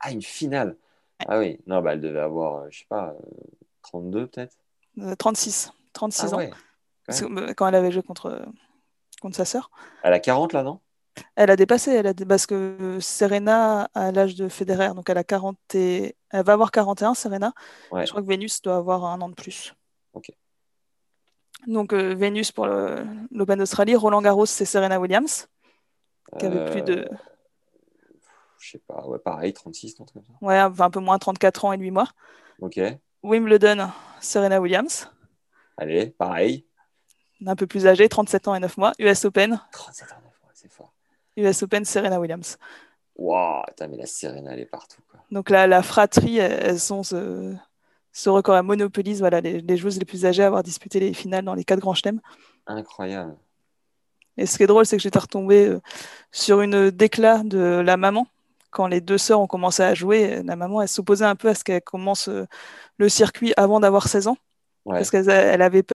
Ah, une finale? Ah oui, non, bah, elle devait avoir, je sais pas, euh, 32 peut-être? Euh, 36. 36 Ah ans. ouais. Euh, quand elle avait joué contre, euh, contre sa sœur. Elle a 40 là, non? Elle a dépassé, elle a dé- parce que Serena a l'âge de Federer, donc elle a 40 et... elle va avoir 41, Serena. Ouais. Je crois que Vénus doit avoir un an de plus. Ok. Donc euh, Vénus pour l'Open d'Australie, Roland Garros c'est Serena Williams, qui avait plus de, Euh, Je sais pas, ouais, pareil, 36, un truc comme ça. ouais, un un peu moins 34 ans et 8 mois. Ok, Wimbledon, Serena Williams, allez, pareil. Un peu plus âgée, 37 ans et 9 mois. US Open, 37 ans, ouais, c'est fort. US Open, Serena Williams. Waouh, mais la Serena, elle est partout. Quoi. Donc la, la fratrie, elles elles ont ce, ce record, elles monopolisent voilà, les, les joueuses les plus âgées à avoir disputé les finales dans les quatre grands chelems. Incroyable. Et ce qui est drôle, c'est que j'étais retombée euh, sur une déclat de la maman. Quand les deux sœurs ont commencé à jouer, la maman, elle s'opposait un peu à ce qu'elle commence euh, le circuit avant d'avoir 16 ans. Ouais. Parce qu'elle elle avait peur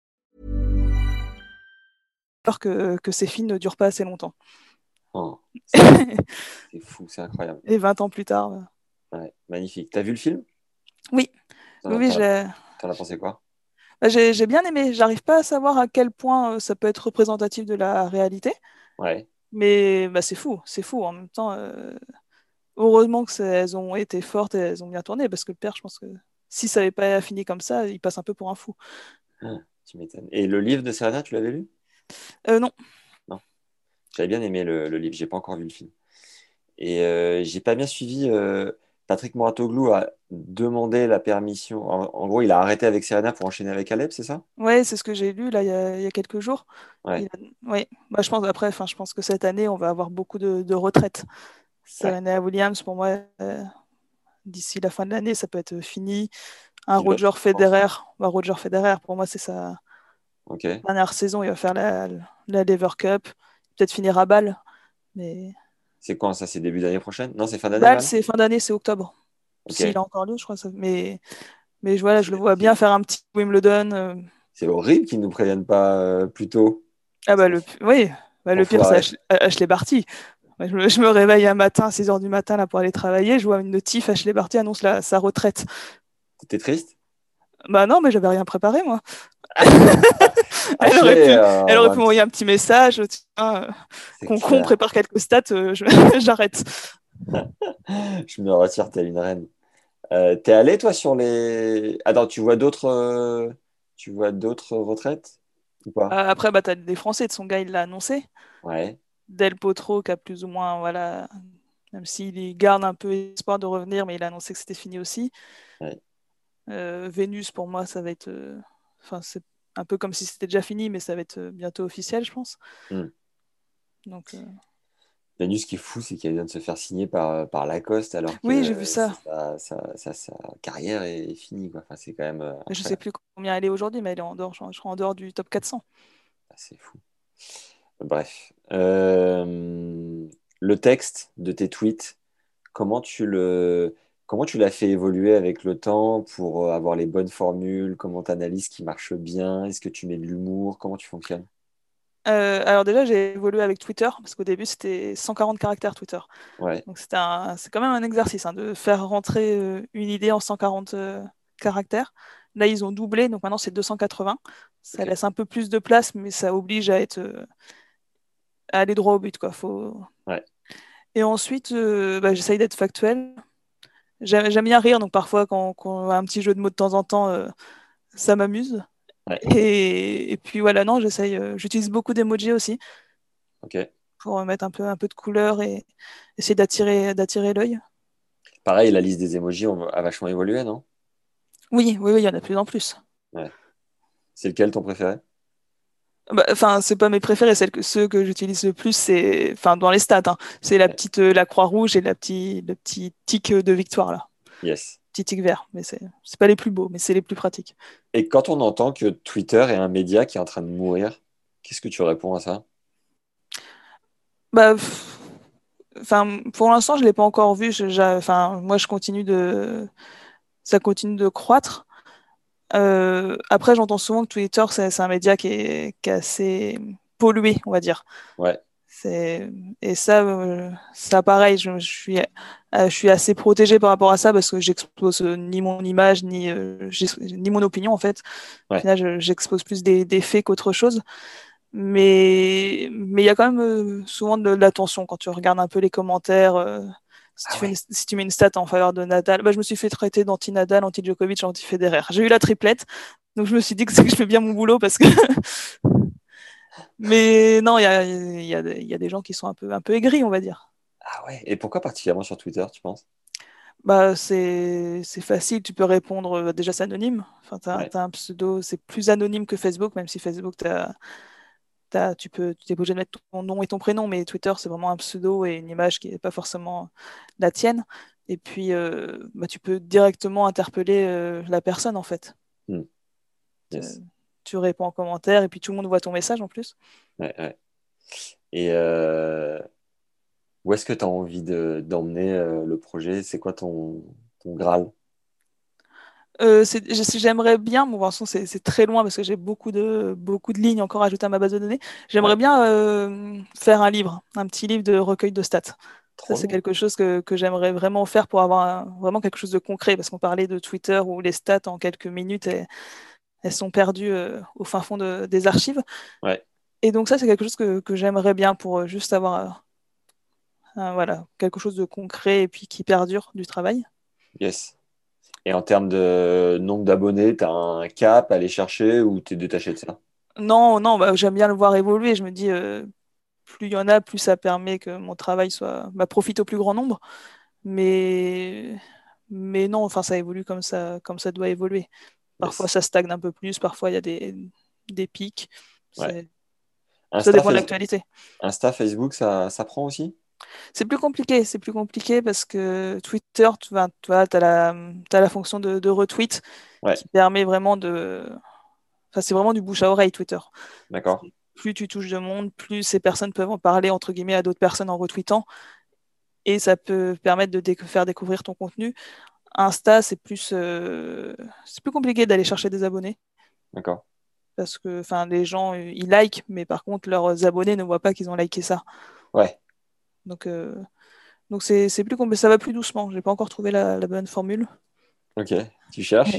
que, que ces filles ne durent pas assez longtemps. Oh, c'est fou, c'est incroyable. Et 20 ans plus tard, euh, Ouais, magnifique. T'as vu le film? Oui, T'en oui, j'ai T'en as pensé quoi? Bah, j'ai- j'ai bien aimé. J'arrive pas à savoir à quel point euh, ça peut être représentatif de la réalité. Ouais, Mais bah, c'est fou, c'est fou. En même temps, euh, heureusement que elles ont été fortes et elles ont bien tourné, parce que le père, je pense que si ça n'avait pas fini comme ça, il passe un peu pour un fou. tu m'étonnes. Et le livre de Serena, tu l'avais lu? Euh, non, J'avais bien aimé le, le livre, j'ai pas encore vu le film. Et euh, j'ai pas bien suivi. euh, Patrick Moratoglou a demandé la permission. En, en gros, il a arrêté avec Serena pour enchaîner avec Alep, c'est ça? Ouais, c'est ce que j'ai lu là il y a, il y a quelques jours. Ouais. A- ouais. Bah, je pense après, enfin, je pense que cette année, on va avoir beaucoup de, de retraites. Serena Williams, pour moi, euh, d'ici la fin de l'année, ça peut être fini. Un Roger Federer, bah, Roger Federer, pour moi, c'est sa Ok. dernière saison. Il va faire la, la Lever Cup, peut-être finir à Bâle, mais C'est quand ça? C'est début d'année prochaine? Non, c'est fin d'année Bâle, c'est fin d'année, c'est octobre. Ok. S'il a encore lieu, je crois. Ça... Mais, mais voilà, je le vois bien faire un petit Wimbledon. euh. C'est horrible qu'ils nous préviennent pas euh, plus tôt. Ah bah le, oui, bah, le pire, c'est Ashley Barty. Je me, réveille un matin à 6h du matin là, pour aller travailler, je vois une notif, Ashley Barty annonce la- sa retraite. T'étais triste? Bah non, mais j'avais rien préparé, moi. Elle aurait Ashley, pu, euh, elle aurait pu m'envoyer un petit message, euh, qu'on clair. prépare quelques stats, euh, j'arrête. Je me retire, t'es une reine. Euh, t'es allé, toi, sur les. Attends, tu vois d'autres euh, tu vois d'autres retraites ou pas? Euh, Après, bah, tu as des Français, de son gars, il l'a annoncé. Ouais. Del Potro qui a plus ou moins, voilà, même s'il garde un peu espoir de revenir, mais il a annoncé que c'était fini aussi. Ouais. Euh, Vénus, pour moi, ça va être. Euh, Enfin, c'est un peu comme si c'était déjà fini, mais ça va être euh, bientôt officiel, je pense. Hmm. Donc, euh, Vénus, ce qui est fou, c'est qu'elle vient de se faire signer par, par Lacoste alors que Oui, j'ai vu ça. Sa, sa- sa- sa carrière est finie. Quoi. Enfin, c'est quand même. euh, je sais incroyable. plus combien elle est aujourd'hui, mais elle est en dehors, je je crois en dehors du top 400. Ah, C'est fou. Bref. Euh, le texte de tes tweets, comment tu le, comment tu l'as fait évoluer avec le temps pour euh, avoir les bonnes formules? Comment tu analyses ce qui marche bien? Est-ce que tu mets de l'humour? Comment tu fonctionnes? Euh, alors déjà, j'ai évolué avec Twitter, parce qu'au début, c'était 140 caractères Twitter. Ouais, Donc c'est quand même un exercice hein, de faire rentrer euh, une idée en 140 euh, caractères. Là, ils ont doublé, donc maintenant c'est 280. Ça laisse un peu plus de place, mais ça oblige à être à aller droit au but, quoi. Faut... Ouais. Et ensuite, bah, j'essaye d'être factuel. J'aime bien rire, donc parfois quand, quand on a un petit jeu de mots de temps en temps, euh, ça m'amuse. Ouais. Et, et puis voilà, non, j'essaye. euh, j'utilise beaucoup d'emojis aussi ok. pour mettre un peu, un peu de couleur et essayer d'attirer, d'attirer l'œil. Pareil, la liste des emojis a vachement évolué, non? Oui, oui, oui, il y en a de plus en plus. C'est lequel ton préféré? Bah, Enfin, c'est pas mes préférés, celles que, ceux que j'utilise le plus, c'est, enfin, dans les stats, hein, c'est la petite, euh, la croix rouge et la petite, le petit tic de victoire là, Yes. petit tic vert. Mais c'est, c'est pas les plus beaux, mais c'est les plus pratiques. Et quand on entend que Twitter est un média qui est en train de mourir, qu'est-ce que tu réponds à ça? Bah, enfin, pour l'instant, je l'ai pas encore vu. enfin, moi, je continue de, ça continue de croître. Euh, après, j'entends souvent que Twitter, c'est un média qui est, qui est, assez pollué, on va dire. Ouais. Et ça, euh, ça pareil, je, je, suis, euh, je suis assez protégée par rapport à ça parce que j'expose ni mon image, ni, ni mon opinion, en fait. Au final, j'expose plus des, des faits qu'autre chose. Mais mais il y a quand même souvent de, l'attention quand tu regardes un peu les commentaires. Si, tu ah si, tu mets une stat en faveur de Nadal, bah, je me suis fait traiter d'anti-Nadal, anti-Djokovic, anti-Federer. J'ai eu la triplette, donc je me suis dit que, je fais bien mon boulot parce que. Mais non, il y a, y, a, y a, des gens qui sont un peu, un peu aigris, on va dire. Ah ouais, et pourquoi particulièrement sur Twitter, tu penses? Bah, c'est facile, tu peux répondre, déjà c'est anonyme, enfin, tu as, un pseudo, c'est plus anonyme que Facebook, même si Facebook, tu as, tu peux, tu es obligé de mettre ton nom et ton prénom, mais Twitter, c'est vraiment un pseudo et une image qui n'est pas forcément la tienne. Et puis, euh, bah, tu peux directement interpeller euh, la personne, en fait. Hmm. Tu réponds en commentaire et puis tout le monde voit ton message en plus. Ouais, ouais. Et euh, où est-ce que tu as envie d'emmener le projet? C'est quoi ton, ton Graal? Euh, j'aimerais bien, bon, de c'est très loin parce que j'ai beaucoup de, beaucoup de lignes encore ajoutées à ma base de données. J'aimerais bien euh, faire un livre, un petit livre de recueil de stats. Ça, c'est quelque chose que, que j'aimerais vraiment faire pour avoir vraiment quelque chose de concret parce qu'on parlait de Twitter où les stats en quelques minutes, elles, sont perdues euh, au fin fond de, des archives. Ouais. Et donc, ça, c'est quelque chose que, que j'aimerais bien pour juste avoir voilà, quelque chose de concret et puis qui perdure du travail. Yes. Et en termes de nombre d'abonnés, tu as un cap à aller chercher ou tu es détaché de ça? Non, non, bah, j'aime bien le voir évoluer. Je me dis, euh, plus il y en a, plus ça permet que mon travail soit, bah, profite au plus grand nombre. Mais, mais non, enfin, ça évolue comme ça, comme ça doit évoluer. Parfois, ça stagne un peu plus, parfois, il y a des, des pics. Ouais. Ça dépend de l'actualité. Insta, Facebook, ça, ça prend aussi? C'est plus compliqué, c'est plus compliqué parce que Twitter, tu vois, tu as, la, as la fonction de, retweet qui permet vraiment de. Enfin, c'est vraiment du bouche à oreille, Twitter. D'accord. Plus tu touches de monde, plus ces personnes peuvent en parler, entre guillemets, à d'autres personnes en retweetant. Et ça peut permettre de faire découvrir ton contenu. Insta, c'est plus, euh, c'est plus compliqué d'aller chercher des abonnés. D'accord. Parce que les gens, ils like, mais par contre, leurs abonnés ne voient pas qu'ils ont liké ça. Ouais. Donc, euh, donc c'est, plus compliqué. Ça va plus doucement. J'ai pas encore trouvé la, bonne formule. Ok, tu cherches?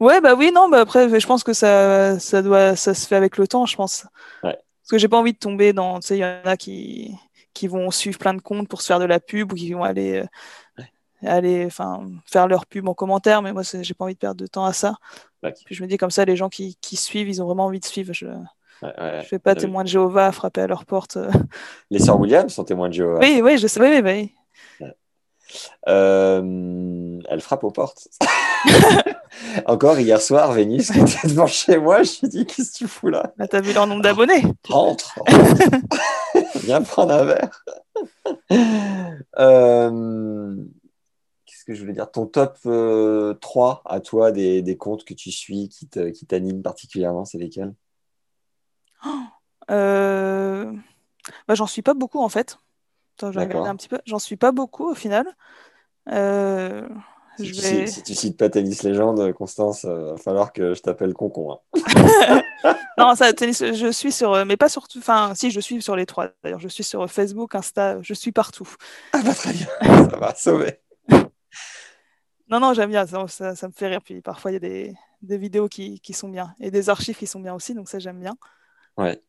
Ouais, bah oui, non, bah après, je pense que ça, ça, doit, ça se fait avec le temps, je pense. Ouais. Parce que j'ai pas envie de tomber dans. Tu sais, il y en a qui, qui vont suivre plein de comptes pour se faire de la pub ou qui vont aller, euh, aller enfin, faire leur pub en commentaire, mais moi, j'ai pas envie de perdre de temps à ça. Puis je me dis comme ça, les gens qui, qui suivent, ils ont vraiment envie de suivre. Je, Ouais, ouais. Je fais pas témoin de Jéhovah frapper à leur porte. Euh. Les sœurs Williams sont témoins de Jéhovah. Oui, oui, je sais. Oui, oui, euh, elle frappe aux portes. Encore hier soir, Vénus était devant chez moi. Je lui dit Qu'est-ce que tu fous là? Bah, T'as vu leur nombre d'abonnés Rentre, Viens prendre un verre. Euh, qu'est-ce que je voulais dire? Ton top 3 à toi des, des comptes que tu suis qui t'animent particulièrement, c'est lesquels? euh... Bah, j'en suis pas beaucoup en fait. Attends, je un petit peu. J'en suis pas beaucoup au final. Euh... Si, tu vais... si, tu cites pas Tennis Légende, Constance, il euh, va falloir que je t'appelle Concon. Hein. non, ça, tennis, je suis sur, mais pas sur, enfin, si, je suis sur les trois. D'ailleurs, je suis sur Facebook, Insta, je suis partout. Ah bah très bien, ça va sauver. non, non, j'aime bien, ça, ça, me fait rire. Puis parfois, il y a des, des vidéos qui, qui, sont bien et des archives qui sont bien aussi, donc ça, j'aime bien. Ouais.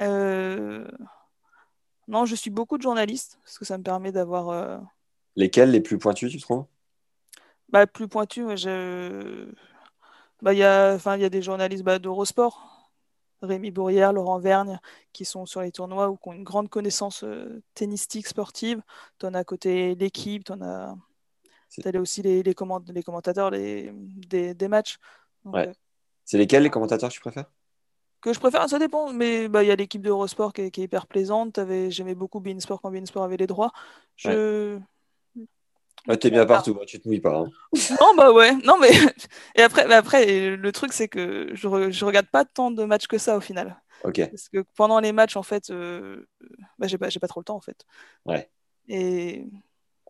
Euh, non, je suis beaucoup de journalistes parce que ça me permet d'avoir. Euh, Lesquels les plus pointus, tu trouves? Bah, Plus pointus, je. Bah, il y, a... Enfin, y a des journalistes bah, d'Eurosport, Rémi Bourrière, Laurent Vergne, qui sont sur les tournois ou qui ont une grande connaissance euh, tennistique, sportive. Tu en as à côté l'équipe, tu en as. as aussi les, les, les commentateurs les... Des... des, matchs. ouais. C'est lesquels les commentateurs que tu préfères? Que je préfère, ça dépend, mais bah, il y a l'équipe d'Eurosport qui, qui, est hyper plaisante. J'aimais beaucoup Beansport quand Beansport avait les droits. Je. Ouais. t'es bien partout, tu te mouilles pas. Hein. non, bah ouais, non, mais. Et après, après le truc, c'est que je, je regarde pas tant de matchs que ça au final. Ok. Parce que pendant les matchs, en fait, euh, bah, j'ai pas, j'ai pas trop le temps en fait. Ouais. Et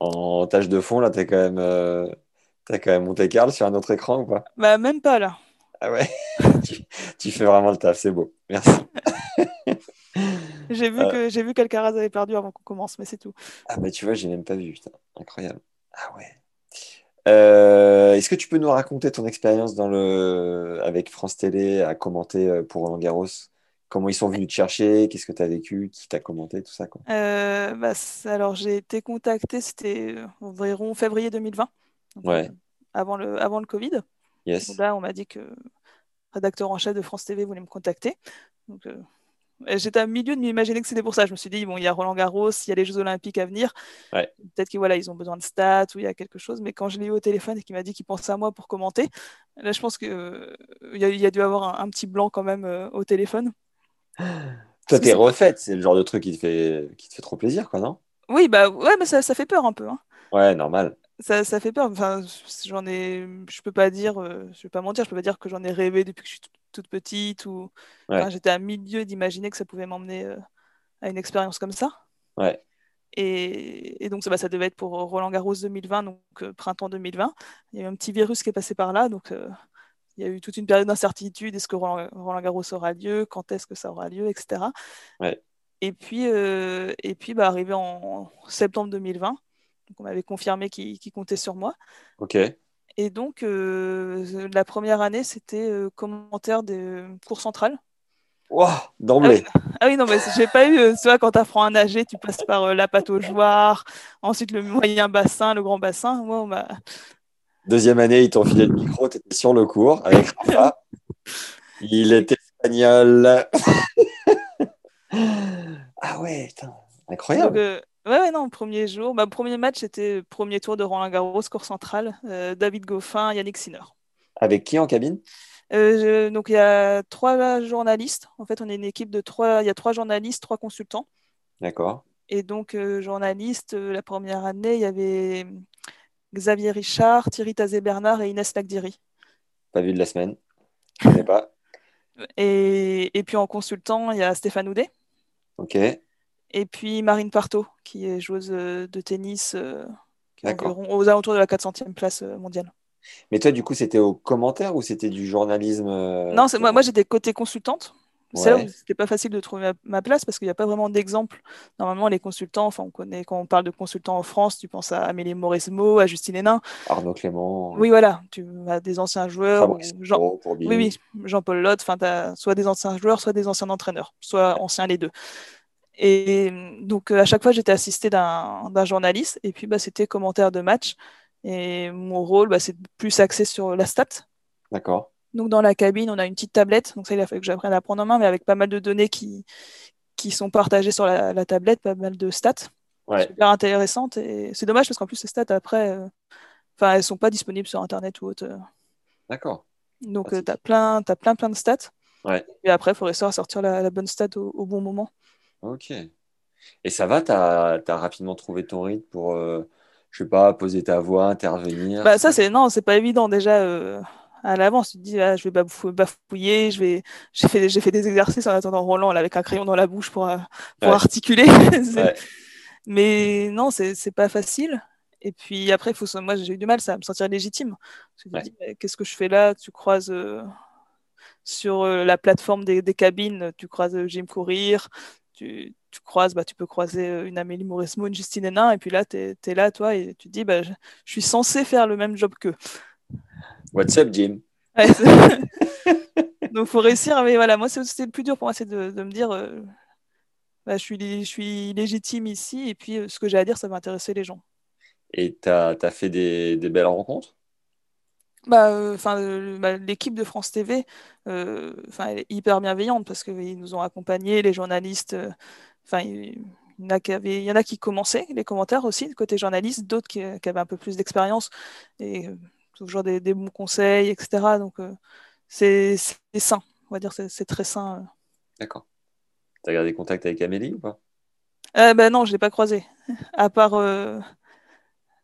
En tâche de fond, là, t'as quand même, euh, t'as quand même monté Carl sur un autre écran ou pas? bah, même pas là. Ah ouais, tu, tu fais vraiment le taf, c'est beau. Merci. J'ai vu Euh. que j'ai vu qu'Alcaraz avait perdu avant qu'on commence, mais c'est tout. Ah bah tu vois, j'ai même pas vu, putain, incroyable. Ah ouais. Euh, est-ce que tu peux nous raconter ton expérience dans le avec France Télé à commenter euh, pour Roland Garros? Comment ils sont venus te chercher? Qu'est-ce que tu as vécu? Qui t'a commenté? Tout ça, quoi. Euh, bah, alors j'ai été contactée, c'était environ février 2020, donc, Ouais. euh, avant le, avant le Covid. Yes. Là, on m'a dit que le rédacteur en chef de France TV voulait me contacter. Donc, euh, j'étais à milieu de m'imaginer que c'était pour ça. Je me suis dit, bon, il y a Roland Garros, il y a les Jeux Olympiques à venir. Ouais. Peut-être qu'ils voilà, ils ont besoin de stats ou il y a quelque chose. Mais quand je l'ai eu au téléphone et qu'il m'a dit qu'il pensait à moi pour commenter, là, je pense qu'il y, a- y a dû avoir un, un petit blanc quand même euh, au téléphone. Toi, t'es refaite, c'est le genre de truc qui te fait, qui te fait trop plaisir, quoi, non? Oui, bah ouais, mais ça, ça fait peur un peu. hein. Ouais, normal. Ça, ça fait peur. Enfin, j'en ai, je peux pas dire, euh, je vais pas mentir, je peux pas dire que j'en ai rêvé depuis que je suis toute- toute petite ou Ouais. enfin, j'étais à milieu d'imaginer que ça pouvait m'emmener euh, à une expérience comme ça. Ouais. Et, et donc ça, bah, ça devait être pour Roland Garros 2020, donc euh, printemps 2020. Il y a eu un petit virus qui est passé par là, donc euh, il y a eu toute une période d'incertitude. Est-ce que Roland, Roland Garros aura lieu? Quand est-ce que ça aura lieu, etc. Ouais. Et puis, euh, et puis bah, arrivé en septembre 2020, donc on m'avait confirmé qu'il comptait sur moi. Ok. Et donc, euh, la première année, c'était euh, commentaire des cours centrales. Wow, d'emblée. Ah oui, non, mais j'ai pas eu, euh, tu vois, quand tu apprends à nager, tu passes par euh, la pataugeoire, ensuite le moyen bassin, le grand bassin. Moi, on m'a- Deuxième année, ils t'ont filé le micro, tu étais sur le cours avec Rafa. Il est espagnol. ah ouais, putain, incroyable. euh, ouais, ouais, non, premier jour, bah, premier match, c'était premier tour de Roland Garros, cours central, euh, David Goffin, Yannick Sinner. Avec qui en cabine? Euh, je- donc, il y a trois journalistes. En fait, on est une équipe de trois, il y a trois journalistes, trois consultants. D'accord. Et donc, euh, journaliste, euh, la première année, il y avait Xavier Richard, Thierry Tazé-Bernard et Inès Lagdiri. Pas vu de la semaine. Je connais pas. Et, et puis en consultant, il y a Stéphane Houdet. Ok. Et puis Marine Partot, qui est joueuse euh, de tennis euh, qui est D'accord. environ aux alentours de la 400e place euh, mondiale. Mais toi, du coup, c'était au commentaire ou c'était du journalisme Non, moi, moi j'étais côté consultante. C'est là où c'était pas facile de trouver ma, place parce qu'il n'y a pas vraiment d'exemple. Normalement, les consultants, enfin, on connaît, quand on parle de consultants en France, tu penses à Amélie Mauresmo, à Justine Hénin. Arnaud Clément, Oui, voilà, tu as des anciens joueurs. Ou Jean- pour. Oui, oui, Jean-Paul Lotte, enfin, soit des anciens joueurs, soit des anciens entraîneurs, soit anciens les deux. Et donc, euh, à chaque fois, j'étais assistée d'un journaliste, et puis bah, c'était commentaire de match. Et mon rôle, bah, c'est plus axé sur la stat. D'accord. Donc, dans la cabine, on a une petite tablette, donc ça, il a fallu que j'apprenne à prendre en main, mais avec pas mal de données qui, qui sont partagées sur la, la tablette, pas mal de stats Ouais. super intéressantes. Et c'est dommage parce qu'en plus, ces stats, après, euh, elles sont pas disponibles sur Internet ou autre. euh. D'accord. Donc, euh, tu as plein, t'as plein, plein de stats. Ouais. Et après, il faut réussir à sortir la, la bonne stat au, au bon moment. Ok. Et ça va, t'as, t'as rapidement trouvé ton rythme pour, euh, je sais pas, poser ta voix, intervenir. Bah, ça, c'est non, c'est pas évident déjà euh, à l'avance. Tu te dis, ah, je vais bafou- bafouiller, je vais... j'ai fait, j'ai fait des exercices en attendant Roland là, avec un crayon dans la bouche pour, euh, pour Ouais. articuler. Ouais. Mais non, c'est pas facile. Et puis après, faut, moi, j'ai eu du mal ça, à me sentir légitime. Ouais. qu'est-ce que je fais là? Tu croises euh, sur la plateforme des, des cabines, tu croises Jim Courir, tu, tu croises, bah, tu peux croiser euh, une Amélie Mauresmo, une Justine Hénin, et puis là, tu es, là, toi, et tu te dis, bah, je, je suis censé faire le même job qu'eux. What's up, Jim? Ouais, Donc, faut réussir. Mais voilà, moi, c'est- c'était le plus dur pour moi, c'est de, de me dire, euh, bah, je suis, je suis légitime ici, et puis euh, ce que j'ai à dire, ça va intéresser les gens. Et t'as, t'as fait des, des belles rencontres? Bah, euh, enfin, euh, bah, l'équipe de France TV, euh, enfin, elle est hyper bienveillante parce qu'ils nous ont accompagnés, les journalistes. Enfin, il il y en a qui avaient- il y en a qui commençaient les commentaires aussi côté journaliste, d'autres qui, qui avaient un peu plus d'expérience et toujours des, des bons conseils, etc. Donc, c'est sain, on va dire, c'est très sain. D'accord. T'as gardé contact avec Amélie ou pas? Euh, bah non, je l'ai pas croisé, à part, euh,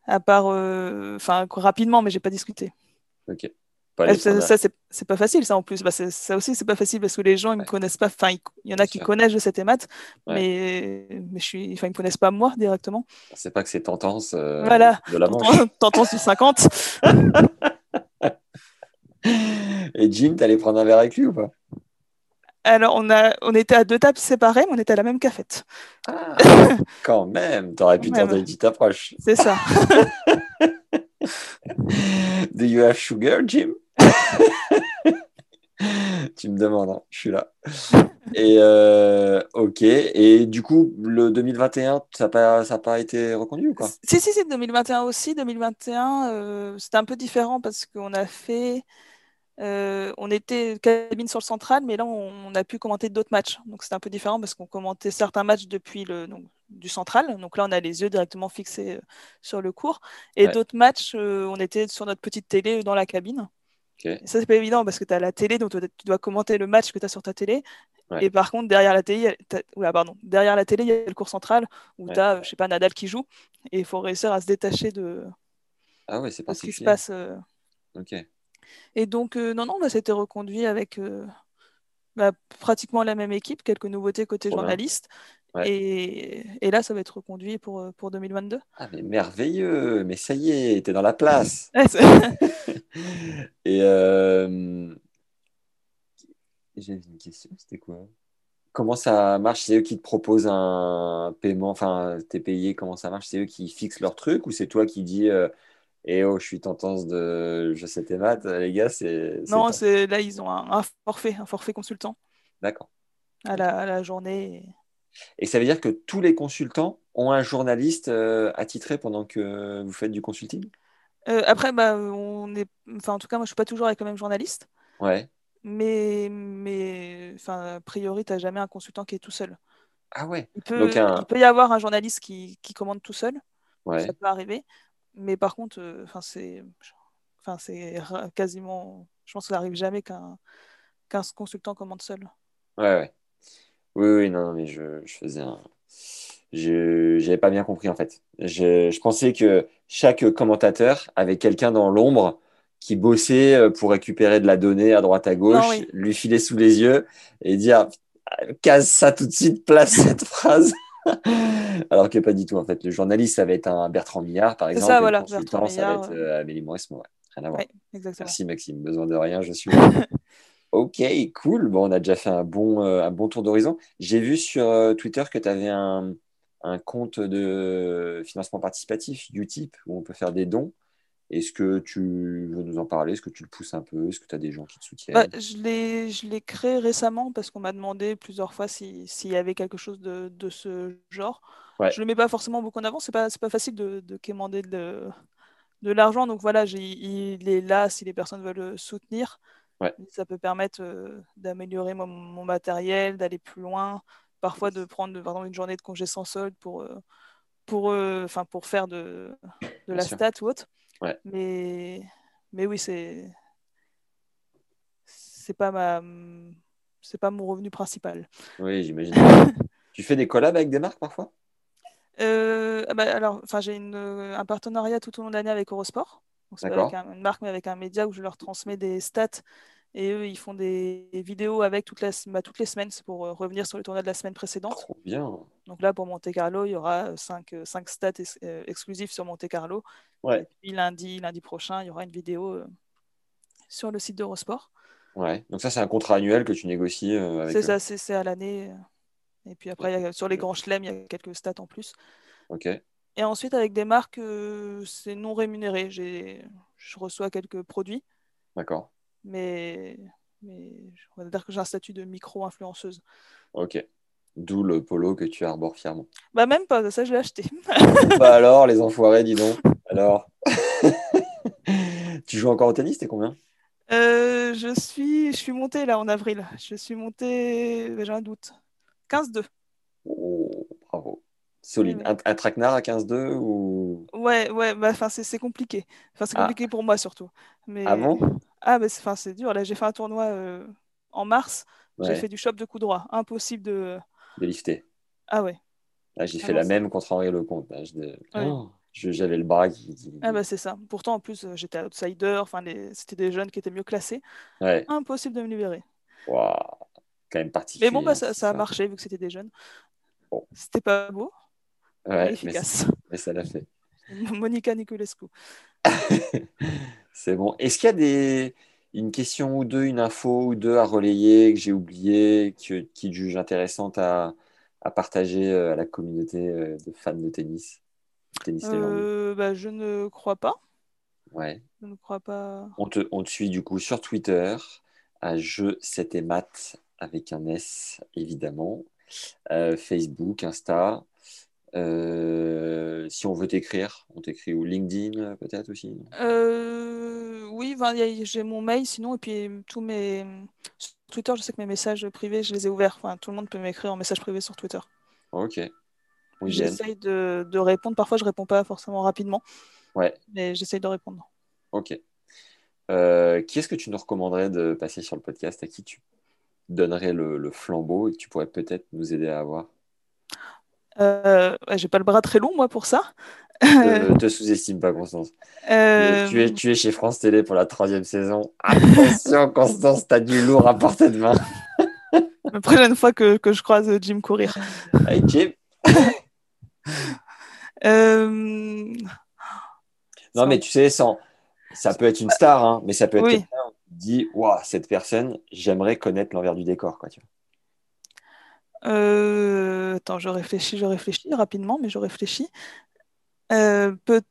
à part, euh, enfin, rapidement, mais j'ai pas discuté. Ok. Ah, les ça, c'est pas facile, ça en plus. Bah, ça aussi, c'est pas facile parce que les gens, ils me connaissent pas. Enfin, il y en a qui sûr. connaissent je sais tes maths, Ouais. mais, mais je suis... enfin, ils me connaissent pas moi directement. C'est pas que c'est tendance euh, Voilà. de la manche. Sur 50. Et Jim, t'allais prendre un verre avec lui ou pas? Alors, on, a... on était à deux tables séparées, mais on était à la même cafette. Ah, quand même, t'aurais pu tenter une petite approche. C'est ça. Do you have sugar, Jim? Tu me demandes, hein, je suis là. Et euh, ok, et du coup, le 2021, ça n'a pas, pas été reconduit ou quoi? Si, si, si, 2021 aussi. 2021, euh, c'était un peu différent parce qu'on a fait. euh, on était cabine sur le central, mais là, on, a pu commenter d'autres matchs. Donc, c'était un peu différent parce qu'on commentait certains matchs depuis le du central. Donc là, on a les yeux directement fixés euh, sur le cours. Et Ouais. d'autres matchs, euh, on était sur notre petite télé dans la cabine. Ok. Et ça, c'est pas évident parce que tu as la télé, donc tu dois commenter le match que tu as sur ta télé. Ouais. Et par contre, derrière la télé, il y a- t'as- oula, pardon, derrière la télé, il y a le cours central où Ouais. tu as, je sais pas, Nadal qui joue. Et il faut réussir à se détacher de, Ah ouais, c'est ce qui se passe. euh. Ok. Et donc, euh, non, non, bah, c'était reconduit avec euh, bah, pratiquement la même équipe, quelques nouveautés côté journaliste. Ouais. Et, et là, ça va être reconduit pour, euh, pour 2022. Ah mais merveilleux, mais ça y est, t'es dans la place. Ouais, Et euh, j'avais une question, c'était quoi? Comment ça marche? C'est eux qui te proposent un paiement, enfin, t'es payé, comment ça marche? C'est eux qui fixent leur truc ou c'est toi qui dis euh, Eh oh, je suis tendance de je sais tes maths, les gars, c'est non, c'est là, ils ont un, un forfait, un forfait consultant D'accord. à la, à la journée. Et ça veut dire que tous les consultants ont un journaliste euh, attitré pendant que vous faites du consulting? Euh, après, bah, on est... enfin, en tout cas, moi, je suis pas toujours avec le même journaliste. Ouais. Mais, mais enfin, a priori, tu n'as jamais un consultant qui est tout seul. Ah ouais. Il peut, Donc un- il peut y avoir un journaliste qui, qui commande tout seul, Ouais. ça peut arriver. Mais par contre, euh, enfin, c'est enfin, c'est ra- quasiment. Je pense que ça n'arrive jamais qu'un qu'un consultant commande seul. Ouais, ouais. Oui, oui, non, non, mais je, je faisais un. Je j'avais pas bien compris en fait. Je, je pensais que chaque commentateur avait quelqu'un dans l'ombre qui bossait euh, pour récupérer de la donnée à droite à gauche, Non, oui. lui filer sous les yeux et dire case ça tout de suite, place cette phrase. Alors que pas du tout en fait. Le journaliste, ça va être un Bertrand Millard par exemple, ça, voilà, le consultant, ça va être euh, Amélie Mauresmo. Ouais. Rien à voir. Oui, exactement. Merci Maxime, besoin de rien, je suis. Ok, cool. Bon, on a déjà fait un bon, euh, un bon tour d'horizon. J'ai vu sur euh, Twitter que tu avais un, un compte de financement participatif, Utip, où on peut faire des dons. Est-ce que tu veux nous en parler? Est-ce que tu le pousses un peu? Est-ce que tu as des gens qui te soutiennent? Bah, je l'ai je l'ai créé récemment parce qu'on m'a demandé plusieurs fois si- s'il y avait quelque chose de, de ce genre. Ouais. Je ne le mets pas forcément beaucoup en avant, c'est pas, c'est pas facile de, de quémander de, de l'argent. Donc voilà, j'ai- il est là si les personnes veulent le soutenir. Ouais. Ça peut permettre euh, d'améliorer mon, mon matériel, d'aller plus loin, parfois de prendre par exemple, une journée de congé sans solde pour, euh, pour, euh, enfin, pour faire de, de Bien la sûr. stat ou autre. Ouais. Mais, mais oui, c'est c'est pas ma c'est pas mon revenu principal. Oui, j'imagine. tu fais des collabs avec des marques parfois? Euh, ah bah, alors, enfin, j'ai un partenariat tout au long de l'année avec Eurosport. Donc, c'est avec un- une marque, mais avec un média où je leur transmets des stats et eux, ils font des, vidéos avec toute la, bah, toutes les semaines pour euh, revenir sur le tournoi de la semaine précédente. Trop bien. Donc là, pour Monte Carlo, il y aura 5 cinq, stats ex- euh, exclusifs sur Monte Carlo. Ouais. Et puis lundi, lundi prochain, il y aura une vidéo euh, sur le site d'Eurosport. Ouais. Donc ça, c'est un contrat annuel que tu négocies euh, avec C'est ça, c'est à l'année. Et puis après, il y a- sur les grands chelems, il y a quelques stats en plus. Ok. Et ensuite, avec des marques, euh, c'est non rémunéré. Je reçois quelques produits, D'accord. Mais, mais on va dire que j'ai un statut de micro-influenceuse. Ok. D'où le polo que tu arbores fièrement. Bah même pas, ça je l'ai acheté. bah alors, les enfoirés, dis donc. Alors. tu joues encore au tennis, t'es combien? Euh, je suis, je suis montée là en avril. Je suis montée, j'ai un doute. 15-2. Oh, bravo. Solide. Oui, Un, un traquenard à 15-2 ou? Ouais, ouais, bah, enfin, c'est c'est compliqué. Enfin, c'est Ah. compliqué pour moi surtout. Mais... Ah bon? Ah, mais c'est enfin, c'est dur. Là, j'ai fait un tournoi euh, en mars. J'ai fait du shop de coup droit. Impossible de. De lifter. Ah ouais. Là, j'ai Ah fait non, la c'est- même contre Henri Lecomte. Là, je- Ouais. Oh, J'avais le bras qui. Ah bah c'est ça. Pourtant, en plus, euh, j'étais outsider. Enfin, les... c'était des jeunes qui étaient mieux classés. Ouais. Impossible de me libérer. Waouh, quand même particulier. Mais bon, bah, hein, ça, a marché vu que c'était des jeunes. Bon. C'était pas beau, Ouais, mais mais, efficace. mais ça l'a fait. Monica Niculescu. C'est bon. Est-ce qu'il y a des... une question ou deux, une info ou deux à relayer que j'ai oublié, que, qui te juge intéressante à, à partager euh, à la communauté euh, de fans de tennis Tennis. Euh, bah, je ne crois pas. Ouais. Je ne crois pas. On te, on te suit du coup sur Twitter à jeu 7 et mat avec un S évidemment. Euh, Facebook, Insta. Euh, si on veut t'écrire, on t'écrit ou LinkedIn euh, peut-être aussi. Euh, oui, ben, j'ai mon mail sinon, et puis tous mes. Sur Twitter, je sais que mes messages privés, je les ai ouverts. Enfin, tout le monde peut m'écrire en message privé sur Twitter. Ok. Oui. J'essaye de, de répondre. Parfois, je réponds pas forcément rapidement, Ouais. mais j'essaye de répondre. Ok. Euh, qui est-ce que tu nous recommanderais de passer sur le podcast? À qui tu donnerais le, le flambeau et que tu pourrais peut-être nous aider à avoir? Euh, j'ai pas le bras très long, moi, pour ça. Ne te sous-estime pas, Constance. Euh, Tu, es, tu es chez France Télé pour la troisième saison. Attention, Constance, t'as du lourd à portée de main. La prochaine fois que, que je croise Jim courir. Hey, Jim. Euh, Non, mais tu sais, sans... ça peut être une star, hein, mais ça peut être Oui. quelqu'un qui dit Waouh, cette personne, j'aimerais connaître l'envers du décor. Quoi, tu vois. Euh, Attends, je réfléchis, je réfléchis rapidement, mais je réfléchis. Euh, peut...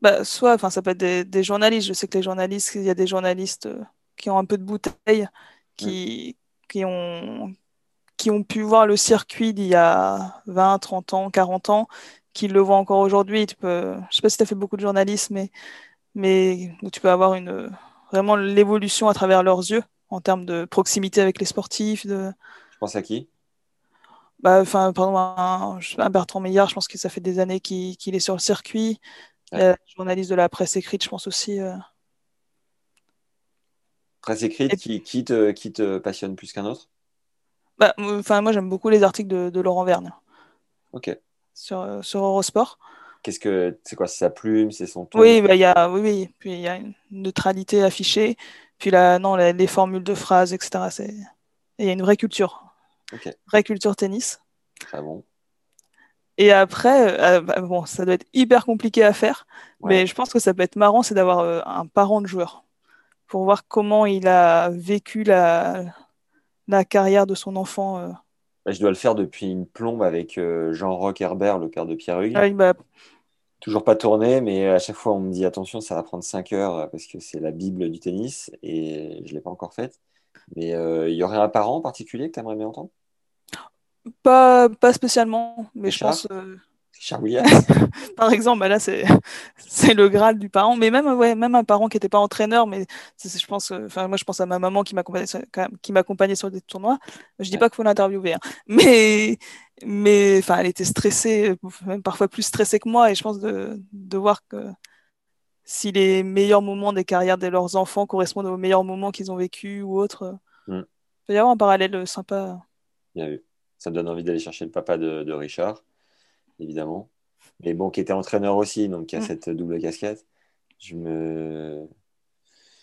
bah, soit, enfin, ça peut être des, des journalistes. Je sais que les journalistes, il y a des journalistes euh, qui ont un peu de bouteille, qui, qui ont, qui ont pu voir le circuit d'il y a 20, 30 ans, 40 ans, qui le voient encore aujourd'hui. Tu peux... Je sais pas si tu as fait beaucoup de journalisme, mais, mais où tu peux avoir une, vraiment l'évolution à travers leurs yeux en termes de proximité avec les sportifs, de, À qui? Bah, enfin, pardon, un, Bertrand Meillard, je pense que ça fait des années qu'il est sur le circuit. Ouais. Euh, journaliste de la presse écrite, je pense aussi. euh. Presse écrite, Et- qui, qui, te, qui te passionne plus qu'un autre? Bah, enfin, moi, j'aime beaucoup les articles de, de Laurent Verne Ok. sur, euh, sur Eurosport. Qu'est-ce que c'est quoi C'est sa plume, c'est son ton? Oui, bah, il y a, oui, oui. Puis il y a une neutralité affichée. Puis là, non, les formules de phrases, etc. Et Il y a une vraie culture, Ok, vraie culture tennis. très bon. Et après, euh, bah, bon, ça doit être hyper compliqué à faire, Ouais. mais je pense que ça peut être marrant, c'est d'avoir euh, un parent de joueur pour voir comment il a vécu la, la carrière de son enfant. euh. Bah, je dois le faire depuis une plombe avec euh, Jean-Roch Herbert, le père de Pierre Hugues. Ah bah, Toujours pas tourné, mais à chaque fois on me dit attention, ça va prendre 5 heures euh, parce que c'est la Bible du tennis et je l'ai pas encore faite. Mais euh, il y aurait un parent en particulier que tu aimerais bien entendre? Pas, pas spécialement, mais je pense, euh, Richard Williams par exemple, bah là, c'est, c'est le Graal du parent, mais même, ouais, même un parent qui n'était pas entraîneur, mais je pense, euh, moi, je pense à ma maman qui m'accompagnait sur, des tournois. Je dis Ouais. pas qu'il faut l'interviewer, hein, mais, mais, enfin, elle était stressée, euh, même parfois plus stressée que moi, et je pense de, de voir que si les meilleurs moments des carrières de leurs enfants correspondent aux meilleurs moments qu'ils ont vécu ou autres, Mm. il peut y avoir un parallèle sympa. Bien vu. Ça me donne envie d'aller chercher le papa de, de Richard, évidemment. Mais bon, qui était entraîneur aussi, donc qui a Mm. cette double casquette. Je me,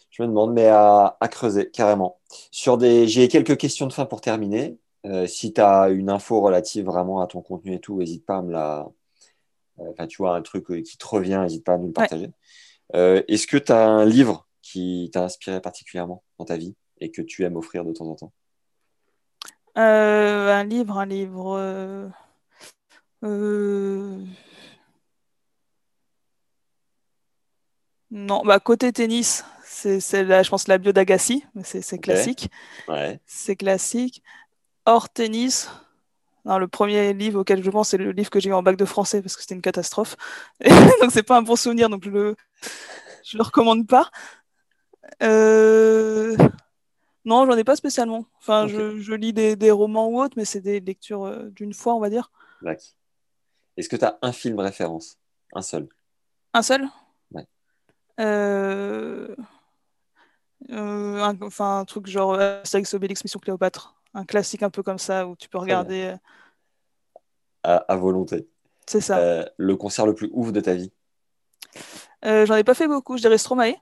je me demande, mais à, à creuser, carrément. Sur des... J'ai quelques questions de fin pour terminer. Euh, si tu as une info relative vraiment à ton contenu et tout, n'hésite pas à me la. euh, Enfin, tu vois, un truc euh, qui te revient, n'hésite pas à nous le partager. Euh, Est-ce que tu as un livre qui t'a inspiré particulièrement dans ta vie et que tu aimes offrir de temps en temps? Euh, un livre, un livre. euh, euh, Non, bah côté tennis, c'est là, je pense la bio d'Agassi, mais c'est classique, Ouais. c'est classique. Hors tennis, non, le premier livre auquel je pense, c'est le livre que j'ai eu en bac de français parce que c'était une catastrophe. Donc c'est pas un bon souvenir, donc je le je le recommande pas. Euh, Non, j'en ai pas spécialement. Enfin, je, je lis des, des romans ou autres, mais c'est des lectures euh, d'une fois, on va dire. D'accord. Est-ce que tu as un film référence? Un seul? Un seul? Ouais. Euh, euh, un, enfin, un truc genre Astérix Obélix Mission Cléopâtre. Un classique un peu comme ça où tu peux regarder. à, à volonté. C'est ça. Euh, le concert le plus ouf de ta vie? J'en ai pas fait beaucoup, je dirais Stromae.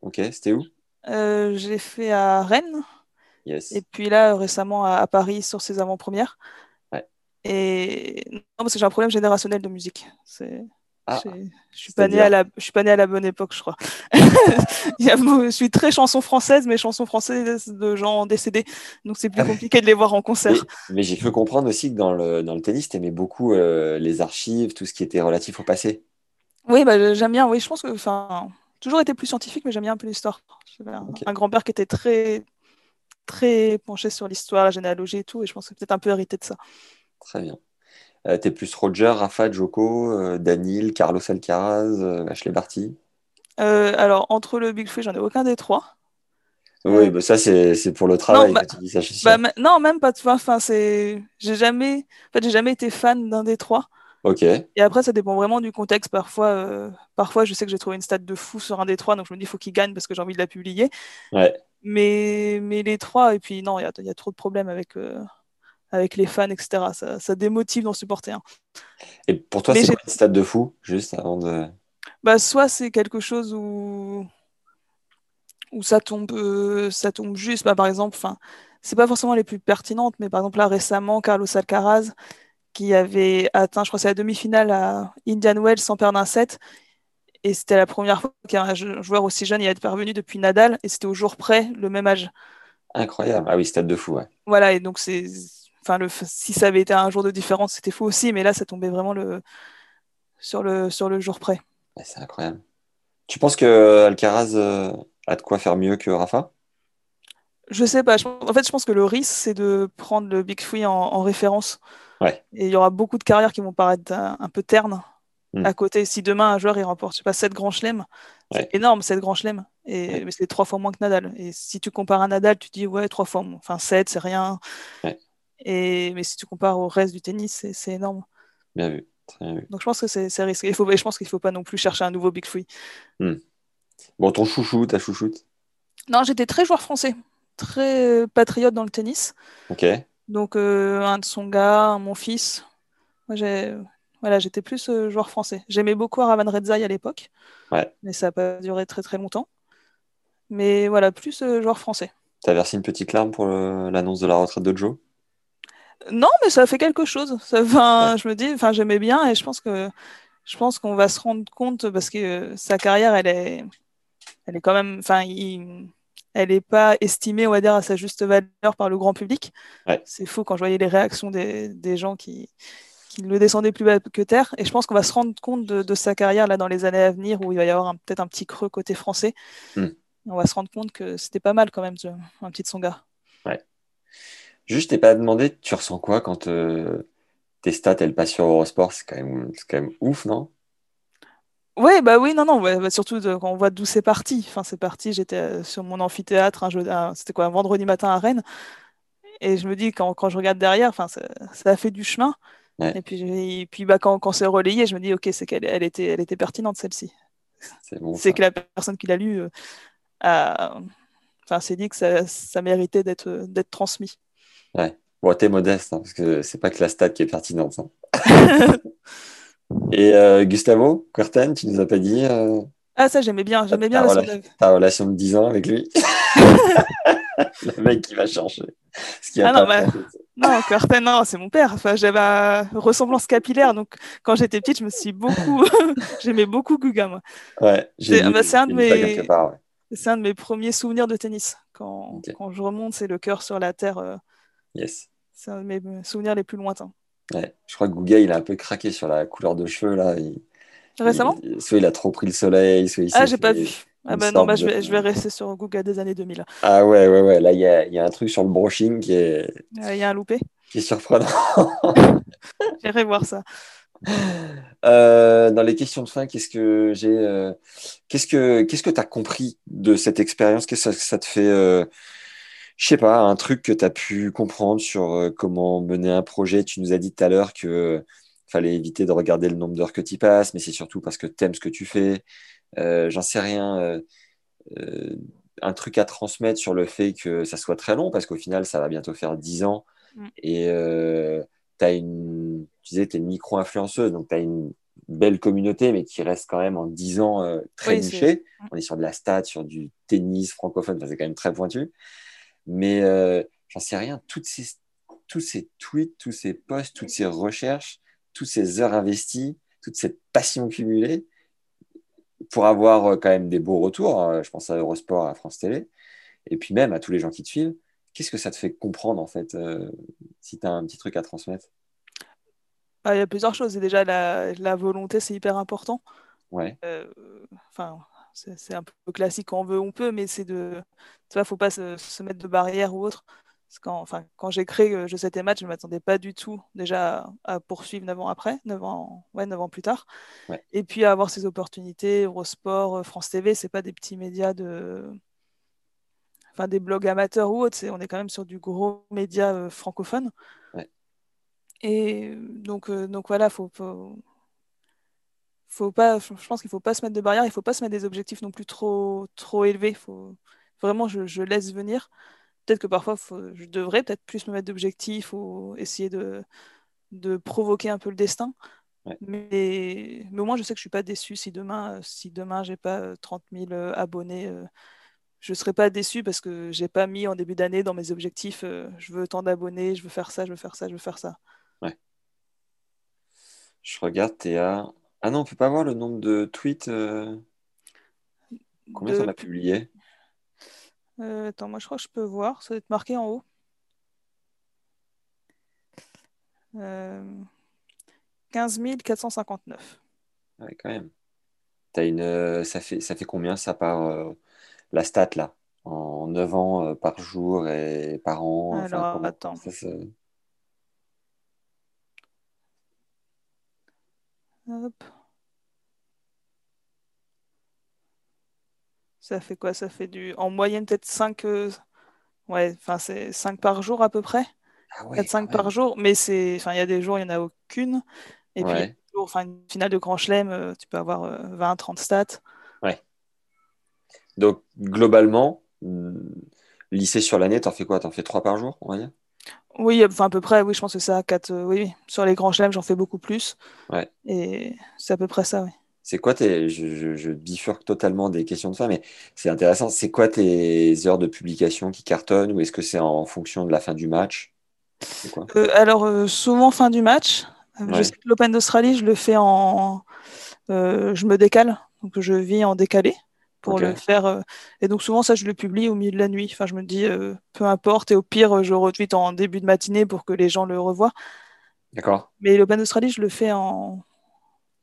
Ok, c'était où? Euh, j'ai fait à Rennes. Yes. Et puis là, récemment à, à Paris sur ses avant-premières. Ouais. Et non, parce que j'ai un problème générationnel de musique. C'est. Ah, Je suis pas né c'est-à-dire à la, je suis pas né à la bonne époque, je crois. Je suis très chanson française, mais chanson française de gens décédés, donc c'est plus Ah compliqué de les voir en Mais, concert. mais j'ai cru comprendre aussi que dans le, dans le tennis, tu aimais beaucoup euh, les archives, tout ce qui était relatif au passé. Oui, bah, j'aime bien. Oui, je pense que, enfin, toujours été plus scientifique, mais j'aime bien un peu l'histoire. J'avais un, grand-père qui était très, très penché sur l'histoire, la généalogie et tout, et je pense que peut-être un peu hérité de ça. Très bien. Euh, t'es plus Roger, Rafa, Djoko, euh, Danil, Carlos Alcaraz, euh, Ashley Barty? Euh, alors, entre le Big Free, j'en ai aucun des trois. Oui, bah ça, c'est c'est pour le travail bah- que tu dis ça, je suis sûr. Bah, non, même pas. Enfin, c'est. J'ai jamais. En fait, j'ai jamais été fan d'un des trois. Ok, Et après, ça dépend vraiment du contexte. Parfois, euh, parfois, je sais que j'ai trouvé une stat de fou sur un des trois, donc je me dis, il faut qu'il gagne parce que j'ai envie de la publier. ouais. Mais, mais les trois, et puis non, il y a, il y a trop de problèmes avec, euh, avec les fans, etc. Ça, ça démotive d'en supporter un. Et pour toi, c'est quoi une stade de fou, juste avant de... Bah, soit c'est quelque chose où, où ça tombe, euh, ça tombe juste. Bah, par exemple, c'est pas forcément les plus pertinentes, mais par exemple, là récemment, Carlos Alcaraz, qui avait atteint, je crois, c'est la demi-finale à Indian Wells sans perdre un set. Et c'était la première fois qu'un jou- joueur aussi jeune y était parvenu depuis Nadal, et c'était au jour près, le même âge. Incroyable. Ah oui, stade de fou, ouais. Voilà, et donc c'est. Enfin, le... si ça avait été un jour de différence, c'était fou aussi, mais là, ça tombait vraiment le... sur, le... sur le jour près. C'est incroyable. Tu penses que Alcaraz euh, a de quoi faire mieux que Rafa? Je sais pas. je- En fait, je pense que le risque, c'est de prendre le Big Free en, en référence. Ouais. Et il y aura beaucoup de carrières qui vont paraître un, un peu ternes Mm. à côté. Si demain, un joueur, il remporte, je sais pas, 7 grands chelems, Ouais. c'est énorme, 7 grands chelems. Et... Mais c'est trois fois moins que Nadal. Et si tu compares à Nadal, tu dis, ouais, trois fois moins. Enfin, 7, c'est rien. Et... Mais si tu compares au reste du tennis, c'est énorme. Bien vu. Très bien vu. Donc je pense que c'est risqué. Il faut... Et je pense qu'il faut pas non plus chercher un nouveau Big Free. Bon, ton chouchou, ta chouchoute? Non, j'étais très joueur français, très patriote dans le tennis. Ok. Donc euh, un de son gars, un mon fils. Moi, j'ai, voilà, j'étais plus euh, joueur français. J'aimais beaucoup Ravan Redzai à l'époque, Ouais. mais ça n'a pas duré très très longtemps. Mais voilà, plus euh, joueur français. T'as versé une petite larme pour l'annonce de la retraite de Joe? Non, mais ça a fait quelque chose. Ça, enfin, je me dis, enfin, j'aimais bien et je pense que je pense qu'on va se rendre compte parce que euh, sa carrière, elle est, elle est quand même, enfin, il- elle n'est pas estimée, on va dire, à sa juste valeur par le grand public. Ouais. C'est fou quand je voyais les réactions des, des gens qui, qui le descendaient plus bas que terre. Et je pense qu'on va se rendre compte de, de sa carrière là dans les années à venir où il va y avoir peut-être un petit creux côté français. Hmm. On va se rendre compte que c'était pas mal quand même, un petit Tsonga. Juste, je t'ai pas demandé, tu ressens quoi quand euh, tes stats, elles passent sur Eurosport? C'est quand même, c'est quand même ouf, non? Ouais, bah oui, non, non, ouais, bah surtout de- quand on voit d'où c'est parti. Enfin, c'est parti, j'étais euh, sur mon amphithéâtre, un c'était quoi, un vendredi matin à Rennes. Et je me dis, quand, quand je regarde derrière, enfin, ça, ça a fait du chemin. Ouais. Et puis, et puis bah, quand, quand c'est relayé, je me dis, ok, c'est qu'elle elle était, elle était pertinente, celle-ci. C'est bon, que la personne qui l'a lu euh, a, enfin, s'est dit que ça, ça méritait d'être d'être transmis. Ouais. Bon, t'es modeste, hein, parce que c'est pas que la stat qui est pertinente. hein. Et euh, Gustavo, Kuerten, tu nous as pas dit euh, Ah, ça, j'aimais bien, j'aimais bien ta, la rela- Sondag. ta relation de 10 ans avec lui? Le mec qui va changer. Ce qui Ah non, bah, Non, non, c'est mon père. Enfin, j'avais une ressemblance capillaire, donc quand j'étais petite, je me suis beaucoup, j'aimais beaucoup Guga, moi. Ouais, C'est vu, bah, c'est un, de mes... quelque part, ouais. c'est un de mes premiers souvenirs de tennis. Quand, quand je remonte, c'est le cœur sur la terre. euh, Yes. C'est un de mes souvenirs les plus lointains. Ouais. Je crois que Gouga, il a un peu craqué sur la couleur de cheveux, là. Il- Récemment il- soit il a trop pris le soleil, soit il Ah, j'ai pas vu. Ah bah non, bah, je, vais, je vais rester sur Guga des années 2000. Ah ouais, ouais, ouais. Là, il y y a un truc sur le brushing qui est, Euh, Il y a un loupé. qui est surprenant. J'irai voir ça. Euh, dans les questions de fin, qu'est-ce que j'ai, euh, qu'est-ce que, qu'est-ce que tu as compris de cette expérience? Qu'est-ce que ça, ça te fait, euh, je sais pas, un truc que tu as pu comprendre sur euh, comment mener un projet? Tu nous as dit tout à l'heure que euh, fallait éviter de regarder le nombre d'heures que tu passes, mais c'est surtout parce que tu aimes ce que tu fais. Euh, j'en sais rien. euh, euh, un truc à transmettre sur le fait que ça soit très long, parce qu'au final, ça va bientôt faire 10 ans et tu as une tu disais tu es une micro-influenceuse, donc tu as une belle communauté, mais qui reste quand même en 10 ans euh, très Oui, nichée. On est sur de la stat, sur du tennis francophone, enfin, c'est quand même très pointu. Mais euh, j'en sais rien, toutes ces, tous ces tweets, tous ces posts, toutes ces recherches, toutes ces heures investies, toute cette passion cumulée, pour avoir euh, quand même des beaux retours, euh, je pense à Eurosport, à France Télé, et puis même à tous les gens qui te suivent, qu'est-ce que ça te fait comprendre en fait, euh, si tu as un petit truc à transmettre? Ah, il y a plusieurs choses. Déjà, la, la volonté, c'est hyper important. Ouais, Enfin, c'est un peu classique quand on veut, on peut, mais c'est de. Tu vois, faut pas se, se mettre de barrière ou autre. Parce quand, enfin, quand j'ai créé euh, Je sais tes matchs, je ne m'attendais pas du tout déjà à, à poursuivre 9 ans après, 9 ans, ouais, 9 ans plus tard. Ouais. Et puis à avoir ces opportunités, Eurosport, euh, France TV, c'est pas des petits médias de. Enfin, des blogs amateurs ou autres, on est quand même sur du gros média euh, francophone. Ouais. Et donc, euh, donc voilà, faut, faut, faut pas, je pense qu'il faut pas se mettre de barrière, il faut pas se mettre des objectifs non plus trop, trop élevés. Faut, vraiment, je, je laisse venir. Peut-être que parfois, faut- je devrais peut-être plus me mettre d'objectifs ou essayer de, de provoquer un peu le destin. Ouais. Mais, mais au moins, je sais que je suis pas déçu si demain, euh, si demain, j'ai pas euh, 30 000 euh, abonnés. euh, je serai pas déçu parce que j'ai pas mis en début d'année dans mes objectifs, euh, je veux tant d'abonnés, je veux faire ça, je veux faire ça, je veux faire ça. je regarde, t'es à... Ah non, on peut pas voir le nombre de tweets, euh, combien De- t'en as publié? Euh, attends, moi je crois que je peux voir, ça doit être marqué en haut. Euh, 15 459. Ouais, quand même. T'as une, euh, ça fait, ça fait combien ça par euh, la stat là? En 9 ans euh, par jour et par an, enfin, Alors, comment attends. ça Hop. Ça fait quoi? Ça fait du. En moyenne, peut-être 5. Ouais, enfin, c'est 5 par jour à peu près. Ah ouais, 4-5 quand même. par jour. Mais c'est. Enfin, il y a des jours, il n'y en a aucune. Et puis, Ouais. enfin, une finale de Grand Chelem, euh, tu peux avoir 20-30 stats. Donc, globalement, hmm, lycée sur l'année, t'en fais quoi? T'en fais 3 par jour, on va dire? Oui, enfin, à peu près, oui, je pense que ça, 4. oui, oui. Sur les Grands Chelems, j'en fais beaucoup plus. Ouais. Et c'est à peu près ça, oui. C'est quoi tes... Je, je, je bifurque totalement des questions de ça, mais c'est intéressant. C'est quoi tes heures de publication qui cartonnent ou est-ce que c'est en fonction de la fin du match? Quoi? Euh, alors, euh, souvent fin du match. Euh, Je sais que l'Open d'Australie, je le fais en. euh, je me décale. Donc, je vis en décalé pour le faire. euh, et donc, souvent, ça, je le publie au milieu de la nuit. Enfin, je me dis, euh, peu importe. Et au pire, je retweet en début de matinée pour que les gens le revoient. D'accord? Mais l'Open d'Australie, je le fais en.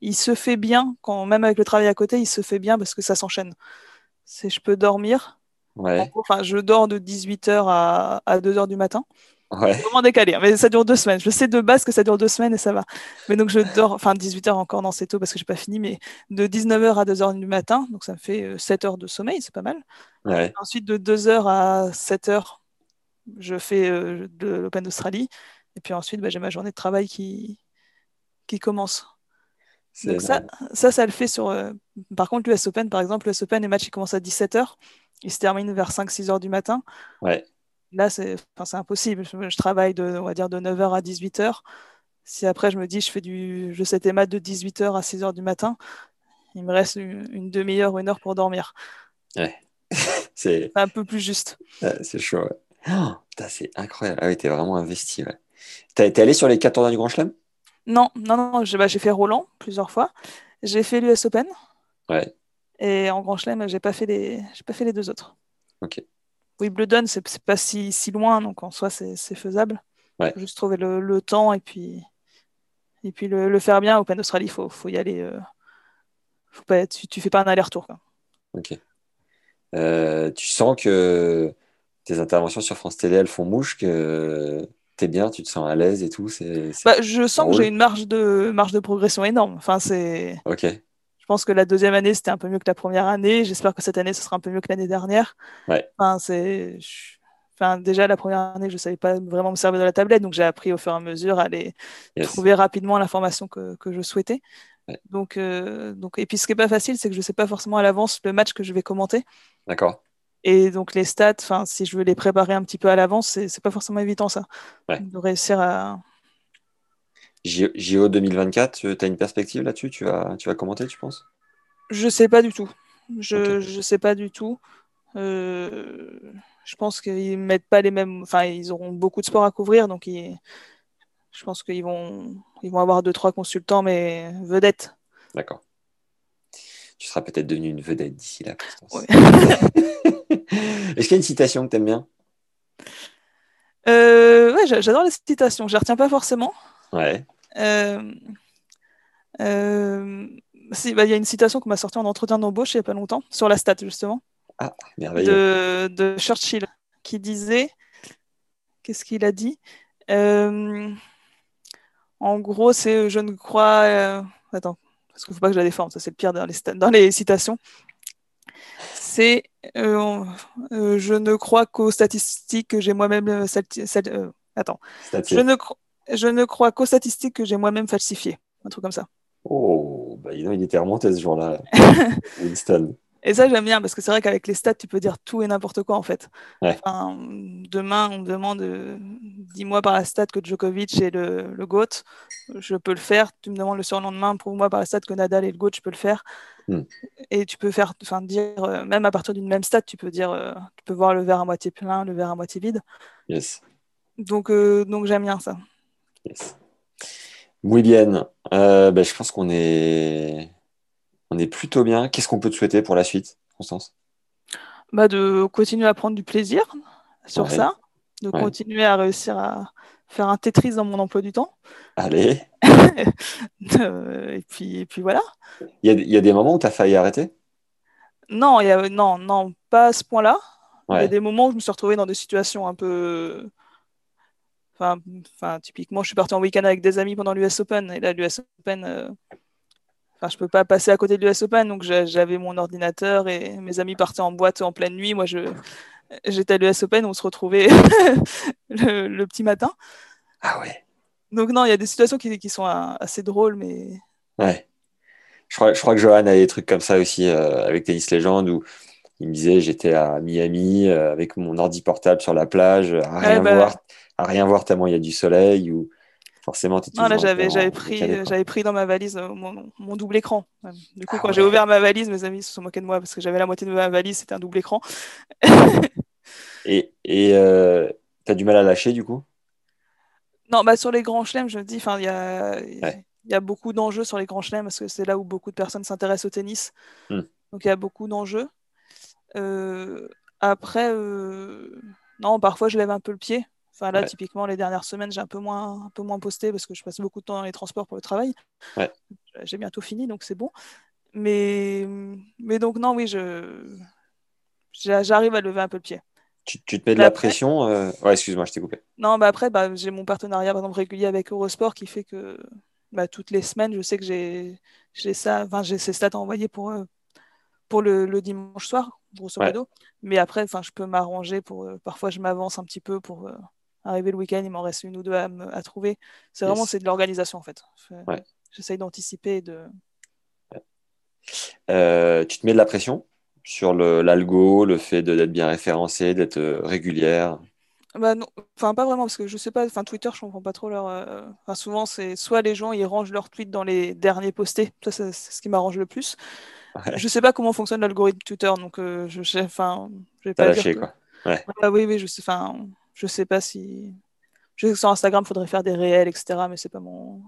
Il se fait bien, quand, même avec le travail à côté, il se fait bien parce que ça s'enchaîne. C'est, je peux dormir. Ouais. Enfin, je dors de 18h à, à 2h du matin. Ouais. vraiment décalé, hein, mais ça dure deux semaines. Je sais de base que ça dure deux semaines et ça va. Mais donc je dors, enfin 18h encore, non, c'est tôt parce que j'ai pas fini, mais de 19h à 2h du matin, donc ça me fait euh, 7 heures de sommeil, c'est pas mal. Ouais. Ensuite, de 2h à 7h, je fais euh, de l'Open d'Australie. Et puis ensuite, bah, j'ai ma journée de travail qui, qui commence. Donc ça, ça, ça le fait sur. euh, Par contre, l'US Open, par exemple, l'US Open, les matchs ils commencent à 17h, ils se terminent vers 5-6 heures du matin. Ouais. Là, c'est enfin, impossible. Je, je travaille de, on va dire, de 9h à 18h. Si après, je me dis, je fais du je sais tes maths de 18h à 6h du matin, il me reste une, une demi-heure ou une heure pour dormir. Ouais. C'est un peu plus juste. ouais, c'est chaud, ouais. Oh, c'est incroyable. Ah oui, t'es vraiment investi, ouais. Été allé sur les 4 tournois du Grand Chelem? Non, non, non, j'ai bah, j'ai fait Roland plusieurs fois. J'ai fait l'US Open. Ouais. Et en Grand Chelem, j'ai pas fait les, j'ai pas fait les deux autres. Ok. Wimbledon, c'est c'est pas si, si loin, donc en soi, c'est faisable. Ouais. Faut juste trouver le, le temps et puis, et puis le, le faire bien. Open d'Australie, il faut, faut y aller. euh, faut pas être- tu, tu fais pas un aller-retour. Ok. Euh, tu sens que tes interventions sur France Télé, elles font mouche, que t'es bien, tu te sens à l'aise et tout. Bah, je sens que j'ai une marge de, marge de progression énorme. Enfin, c'est, Ok. Pense que la deuxième année, c'était un peu mieux que la première année. J'espère que cette année, ce sera un peu mieux que l'année dernière. Ouais. Enfin, c'est, enfin, déjà, la première année, je savais pas vraiment me servir de la tablette, donc j'ai appris au fur et à mesure à aller Yes. trouver rapidement l'information que, que je souhaitais. Ouais. Donc, euh, donc, et puis ce qui est pas facile, c'est que je sais pas forcément à l'avance le match que je vais commenter. D'accord. Et donc les stats, si je veux les préparer un petit peu à l'avance, c'est c'est pas forcément évident ça. Ouais. De réussir à. JO 2024, tu as une perspective là-dessus? Tu vas, tu vas commenter, tu penses? Je sais pas du tout. Je, okay. je sais pas du tout. Euh, je pense qu'ils mettent pas les mêmes. Enfin, ils auront beaucoup de sports à couvrir, donc ils... je pense qu'ils vont, ils vont avoir deux trois consultants, mais vedettes. D'accord. Tu seras peut-être devenu une vedette d'ici là. Ouais. Est-ce qu'il y a une citation que tu aimes bien? Euh, Ouais, j'adore les citations. Je les retiens pas forcément. Ouais. Euh, euh, bah, y a une citation qu'on m'a sortie en entretien d'embauche il n'y a pas longtemps, sur la stat justement. Ah, merveilleux. De, de Churchill, qui disait. Qu'est-ce qu'il a dit euh, En gros, c'est je ne crois. euh, Attends, parce qu'il ne faut pas que je la déforme, ça c'est le pire dans les, dans les citations. C'est euh, je ne crois qu'aux statistiques que j'ai moi-même. attends. Statique. Je ne, cro- je ne crois qu'aux statistiques que j'ai moi-même falsifiées. Un truc comme ça. Oh, bah, il était remonté ce jour-là, Winston. Et ça, j'aime bien parce que c'est vrai qu'avec les stats, tu peux dire tout et n'importe quoi en fait. Ouais. Enfin, demain, on me demande euh, dis-moi par la stat que Djokovic est le, le GOAT. Je peux le faire. Tu me demandes le surlendemain, prouve-moi par la stat que Nadal est le GOAT, je peux le faire. Hmm. Et tu peux faire, enfin, dire, euh, même à partir d'une même stat, tu peux dire, euh, tu peux voir le verre à moitié plein, le verre à moitié vide. Yes, Donc, donc j'aime bien ça. Yes. Bien. Euh, bah, je pense qu'on est... on est plutôt bien. Qu'est-ce qu'on peut te souhaiter pour la suite, Constance? Bah, de continuer à prendre du plaisir sur Ouais. ça, de Ouais. continuer à réussir à faire un Tetris dans mon emploi du temps. Allez. Et, puis, et puis voilà. Il y a, il y a des moments où tu as failli arrêter? Non, il y a, non, non, pas à ce point-là. Il y a des moments où je me suis retrouvée dans des situations un peu. Enfin, enfin, typiquement, je suis partie en week-end avec des amis pendant l'US Open. Et là, l'US Open, euh, enfin, je peux pas passer à côté de l'US Open. Donc, j'a- j'avais mon ordinateur et mes amis partaient en boîte en pleine nuit. Moi, je, j'étais à l'US Open, on se retrouvait le, le petit matin. Ah ouais. Donc, non, il y a des situations qui, qui sont assez drôles, mais. Ouais. Je crois, je crois que Johan a des trucs comme ça aussi euh, avec Tennis Legend où il me disait j'étais à Miami euh, avec mon ordi portable sur la plage à rien Ouais, bah, voir, à rien voir tellement il y a du soleil ou forcément Non, là, j'avais, j'avais pris, j'avais pris dans ma valise euh, mon, mon double écran. Du coup, Ah quand j'ai ouvert ma valise, mes amis se sont moqués de moi parce que j'avais la moitié de ma valise, c'était un double écran. Et, et euh, t'as du mal à lâcher du coup? Non, bah, sur les grands chelems, je me dis, enfin, il y a, Ouais. il y a beaucoup d'enjeux sur les grands chelems parce que c'est là où beaucoup de personnes s'intéressent au tennis. Hmm. Donc, il y a beaucoup d'enjeux. Euh, après, euh, non, parfois, je lève un peu le pied. Enfin, là, Ouais. typiquement, les dernières semaines, j'ai un peu moins, un peu moins posté parce que je passe beaucoup de temps dans les transports pour le travail. Ouais. J'ai bientôt fini, donc c'est bon. Mais, mais donc, non, oui, je, j'a- j'arrive à lever un peu le pied. tu, tu te mets de la pression euh, Ouais, excuse-moi, je t'ai coupé. Non, bah après, bah, j'ai mon partenariat par exemple, régulier avec Eurosport qui fait que bah, toutes les semaines, je sais que j'ai j'ai ça, enfin, j'ai ces stats à envoyer pour, euh, pour le, le dimanche soir, grosso Ouais. modo. Mais après, je peux m'arranger pour. euh, parfois, je m'avance un petit peu pour arriver le week-end, il m'en reste une ou deux à, trouver. C'est vraiment c'est de l'organisation en fait. Ouais. J'essaye d'anticiper. Euh, tu te mets de la pression sur le- l'algo, le fait de- d'être bien référencé, d'être euh, régulière? Bah non, enfin pas vraiment parce que je sais pas, enfin Twitter je comprends pas trop leur. euh, Enfin souvent c'est soit les gens ils rangent leurs tweets dans les derniers postés, ça c'est ce qui m'arrange le plus. Ouais. Je sais pas comment fonctionne l'algorithme Twitter donc euh, je sais, enfin T'as lâché que- quoi. Ouais. Ah oui oui je sais, enfin je sais pas si. Je sais que sur Instagram faudrait faire des réels etc mais c'est pas mon,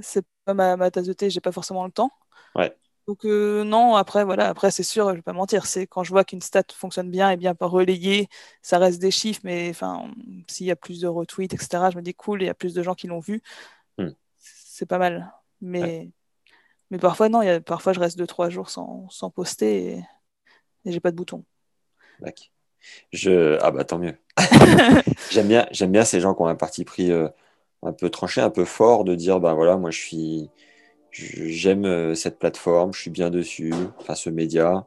c'est pas ma, ma tasse de thé, j'ai pas forcément le temps. Ouais. Donc euh, non, après voilà, après c'est sûr, je vais pas mentir, c'est quand je vois qu'une stat fonctionne bien et bien pas relayée, ça reste des chiffres, mais enfin s'il y a plus de retweets, etc., je me dis cool, il y a plus de gens qui l'ont vu, Hmm. c'est pas mal. Mais mais parfois non, il y a, parfois je reste deux trois jours sans, sans poster et, et j'ai pas de bouton. Je... Ah bah tant mieux. j'aime bien, j'aime bien ces gens qui ont un parti pris euh, un peu tranché, un peu fort, de dire bah voilà, moi je suis, j'aime euh, cette plateforme, je suis bien dessus, enfin ce média,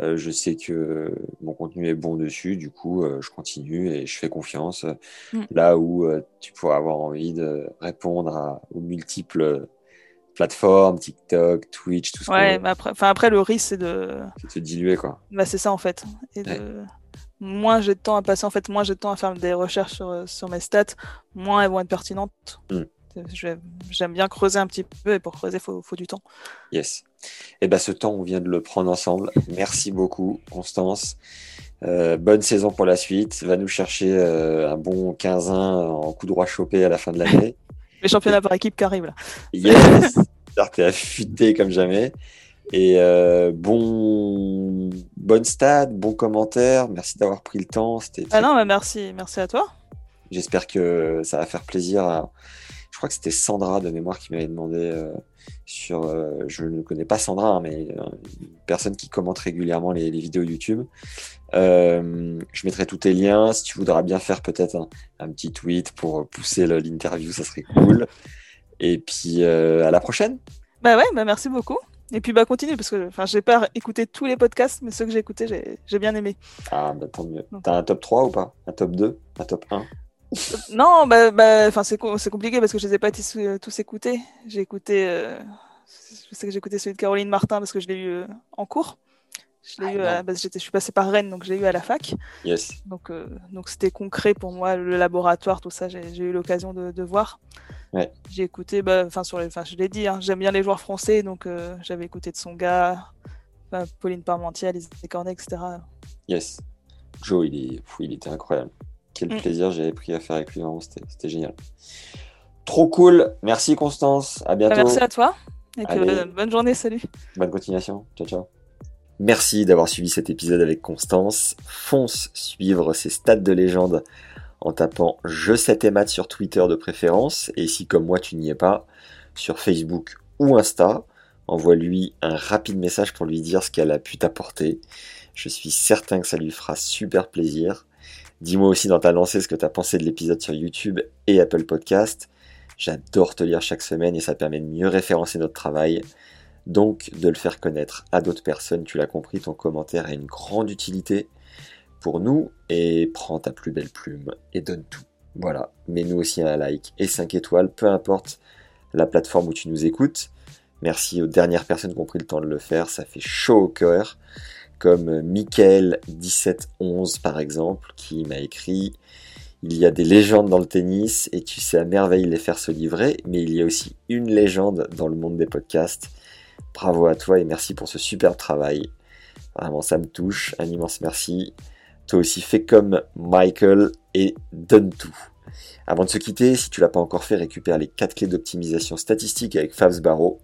euh, je sais que mon contenu est bon dessus, du coup euh, je continue et je fais confiance. Mm. Là où tu pourrais avoir envie de répondre à, aux multiples plateformes, TikTok, Twitch, tout ce Ouais, mais après, enfin après le risque c'est de, c'est de se diluer quoi. bah c'est ça en fait, et de moins j'ai de temps à passer en fait, moins j'ai de temps à faire des recherches sur, sur mes stats, moins elles vont être pertinentes. Hmm. J'aime bien creuser un petit peu et pour creuser, il faut, faut, du temps. Yes. Et eh bien ce temps, on vient de le prendre ensemble. Merci beaucoup, Constance. Euh, bonne saison pour la suite. Va nous chercher euh, un bon 15-1 en coup droit chopé à la fin de l'année. Les championnats par équipe qui arrivent là. Yes. T'es affûté comme jamais. Et euh, bon, bonne stade, bon commentaire. Merci d'avoir pris le temps. C'était. Ah non, mais merci, merci à toi. J'espère que ça va faire plaisir à. Je crois que c'était Sandra de mémoire qui m'avait demandé euh, sur. Euh, je ne connais pas Sandra, hein, mais une personne qui commente régulièrement les, vidéos YouTube. je mettrai tous tes liens. Si tu voudras bien faire peut-être un, petit tweet pour pousser l'interview, ça serait cool. Et puis à la prochaine. Bah ouais, bah merci beaucoup. Et puis bah continue parce que enfin j'ai pas écouté tous les podcasts mais ceux que j'ai écoutés j'ai bien aimé. Ah bah tant mieux. T'as un top 3 ou pas? Un top 2 Un top 1 Non bah bah c'est compliqué parce que je les ai pas tous, écoutés. J'ai écouté euh, je sais que j'ai écouté celui de Caroline Martin parce que je l'ai eu euh, en cours. Je l'ai ah, eu je suis passée par Rennes donc j'ai eu à la fac. Yes. Donc euh, donc c'était concret pour moi le laboratoire tout ça j'ai eu l'occasion de, de voir. J'ai écouté, bah, enfin sur les, je l'ai dit, hein, j'aime bien les joueurs français, donc euh, j'avais écouté de son gars, Pauline Parmentier, Alice Cornet, etc. Yes, Joe, il, est, il était incroyable. Quel mm. plaisir j'avais pris à faire avec lui, c'était génial. Trop cool, merci Constance, à bientôt. Merci à toi, et euh, bonne journée, salut. Bonne continuation, ciao ciao. Merci d'avoir suivi cet épisode avec Constance. Fonce suivre ses stats de légende en tapant Je sais tes maths sur Twitter de préférence, et si comme moi tu n'y es pas, sur Facebook ou Insta, envoie-lui un rapide message pour lui dire ce qu'elle a pu t'apporter. Je suis certain que ça lui fera super plaisir. Dis-moi aussi dans ta lancée ce que tu as pensé de l'épisode sur YouTube et Apple Podcast. J'adore te lire chaque semaine et ça permet de mieux référencer notre travail. Donc de le faire connaître à d'autres personnes, tu l'as compris, ton commentaire a une grande utilité pour nous et prends ta plus belle plume et donne tout. Voilà, mets-nous aussi un like et 5 étoiles, peu importe la plateforme où tu nous écoutes. Merci aux dernières personnes qui ont pris le temps de le faire, ça fait chaud au cœur. Comme Michael1711 par exemple, qui m'a écrit Il y a des légendes dans le tennis et tu sais à merveille les faire se livrer, mais il y a aussi une légende dans le monde des podcasts. Bravo à toi et merci pour ce super travail. Vraiment, ça me touche. Un immense merci. Toi aussi fais comme Michael et donne tout. Avant de se quitter, si tu l'as pas encore fait, récupère les 4 clés d'optimisation statistique avec Favs Barreau.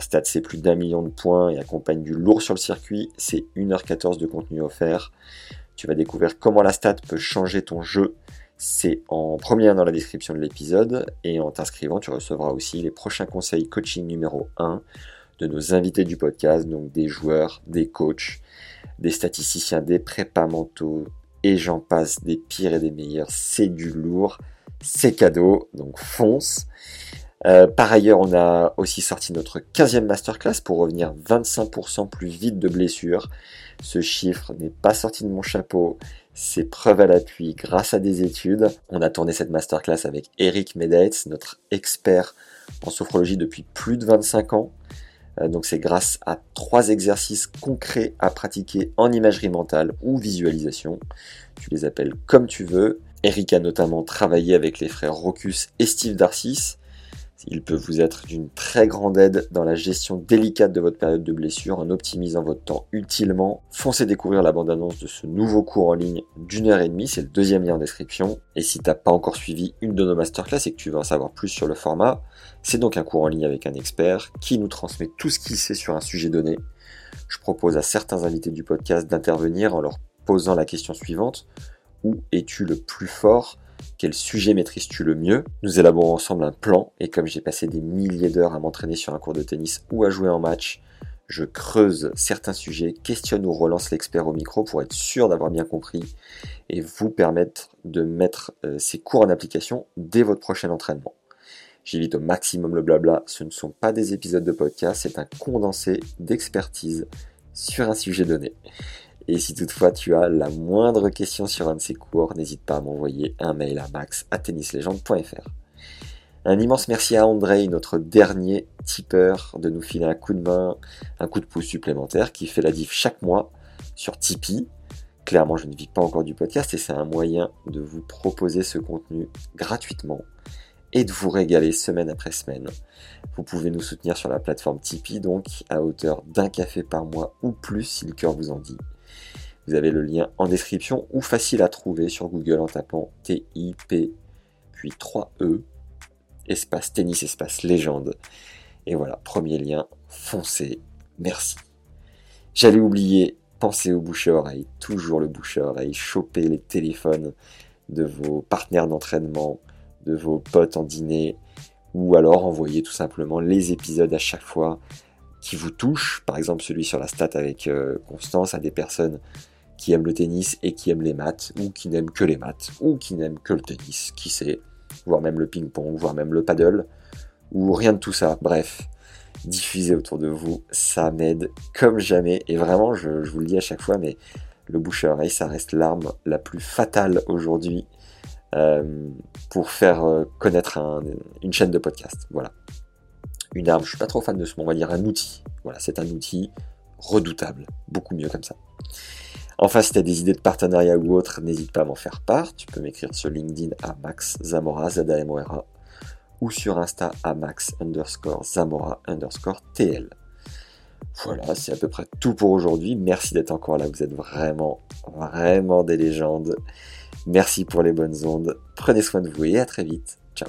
Stat c'est plus d'un million de points et accompagne du lourd sur le circuit. C'est 1h14 de contenu offert. Tu vas découvrir comment la stat peut changer ton jeu. C'est en premier dans la description de l'épisode. Et en t'inscrivant, tu recevras aussi les prochains conseils coaching numéro 1 de nos invités du podcast, donc des joueurs, des coachs, des statisticiens, des prépas mentaux, et j'en passe, des pires et des meilleurs. C'est du lourd, c'est cadeau, donc fonce. Euh, par ailleurs, on a aussi sorti notre 15e masterclass pour revenir 25% plus vite de blessures. Ce chiffre n'est pas sorti de mon chapeau, c'est preuve à l'appui grâce à des études. On a tourné cette masterclass avec Eric Medaetz, notre expert en sophrologie depuis plus de 25 ans. Euh, donc c'est grâce à trois exercices concrets à pratiquer en imagerie mentale ou visualisation. Tu les appelles comme tu veux. Eric a notamment travaillé avec les frères Rocus et Steve Darcis. Il peut vous être d'une très grande aide dans la gestion délicate de votre période de blessure en optimisant votre temps utilement. Foncez découvrir la bande-annonce de ce nouveau cours en ligne d'une heure et demie, c'est le deuxième lien en description. Et si t'as pas encore suivi une de nos masterclass et que tu veux en savoir plus sur le format, c'est donc un cours en ligne avec un expert qui nous transmet tout ce qu'il sait sur un sujet donné. Je propose à certains invités du podcast d'intervenir en leur posant la question suivante. Où es-tu le plus fort quel sujet maîtrises-tu le mieux? Nous élaborons ensemble un plan et comme j'ai passé des milliers d'heures à m'entraîner sur un cours de tennis ou à jouer en match, je creuse certains sujets, questionne ou relance l'expert au micro pour être sûr d'avoir bien compris et vous permettre de mettre euh, ces cours en application dès votre prochain entraînement. J'évite au maximum le blabla, ce ne sont pas des épisodes de podcast, c'est un condensé d'expertise sur un sujet donné. Et si toutefois tu as la moindre question sur un de ces cours, n'hésite pas à m'envoyer un mail à max à tennislegende.fr. Un immense merci à André, notre dernier tipeur, de nous filer un coup de main, un coup de pouce supplémentaire qui fait la diff chaque mois sur Tipeee. Clairement, je ne vis pas encore du podcast et c'est un moyen de vous proposer ce contenu gratuitement. et de vous régaler semaine après semaine. Vous pouvez nous soutenir sur la plateforme Tipeee, donc à hauteur d'un café par mois ou plus si le cœur vous en dit. Vous avez le lien en description ou facile à trouver sur Google en tapant T-I-P puis 3E espace tennis espace légende. Et voilà, premier lien, foncez, merci. J'allais oublier, pensez au bouche à oreille, toujours le bouche à oreille, choper les téléphones de vos partenaires d'entraînement, de vos potes en dîner, ou alors envoyer tout simplement les épisodes à chaque fois qui vous touchent, par exemple celui sur la stat avec euh, Constance, à des personnes qui aiment le tennis et qui aiment les maths, ou qui n'aiment que les maths, ou qui n'aiment que le tennis, qui sait, voire même le ping-pong, voire même le paddle, ou rien de tout ça. Bref, diffusez autour de vous, ça m'aide comme jamais, et vraiment, je, vous le dis à chaque fois, mais le bouche à oreille, ça reste l'arme la plus fatale aujourd'hui euh, pour faire euh, connaître une chaîne de podcast. Voilà. Une arme, je suis pas trop fan de ce mot, on va dire un outil. Voilà, c'est un outil redoutable, beaucoup mieux comme ça. Enfin, si tu as des idées de partenariat ou autre, n'hésite pas à m'en faire part. Tu peux m'écrire sur LinkedIn à Max Zamora, z a ou sur Insta à Max underscore Zamora underscore TL. Voilà, c'est à peu près tout pour aujourd'hui. Merci d'être encore là. Vous êtes vraiment, vraiment des légendes. Merci pour les bonnes ondes. Prenez soin de vous et à très vite. Ciao.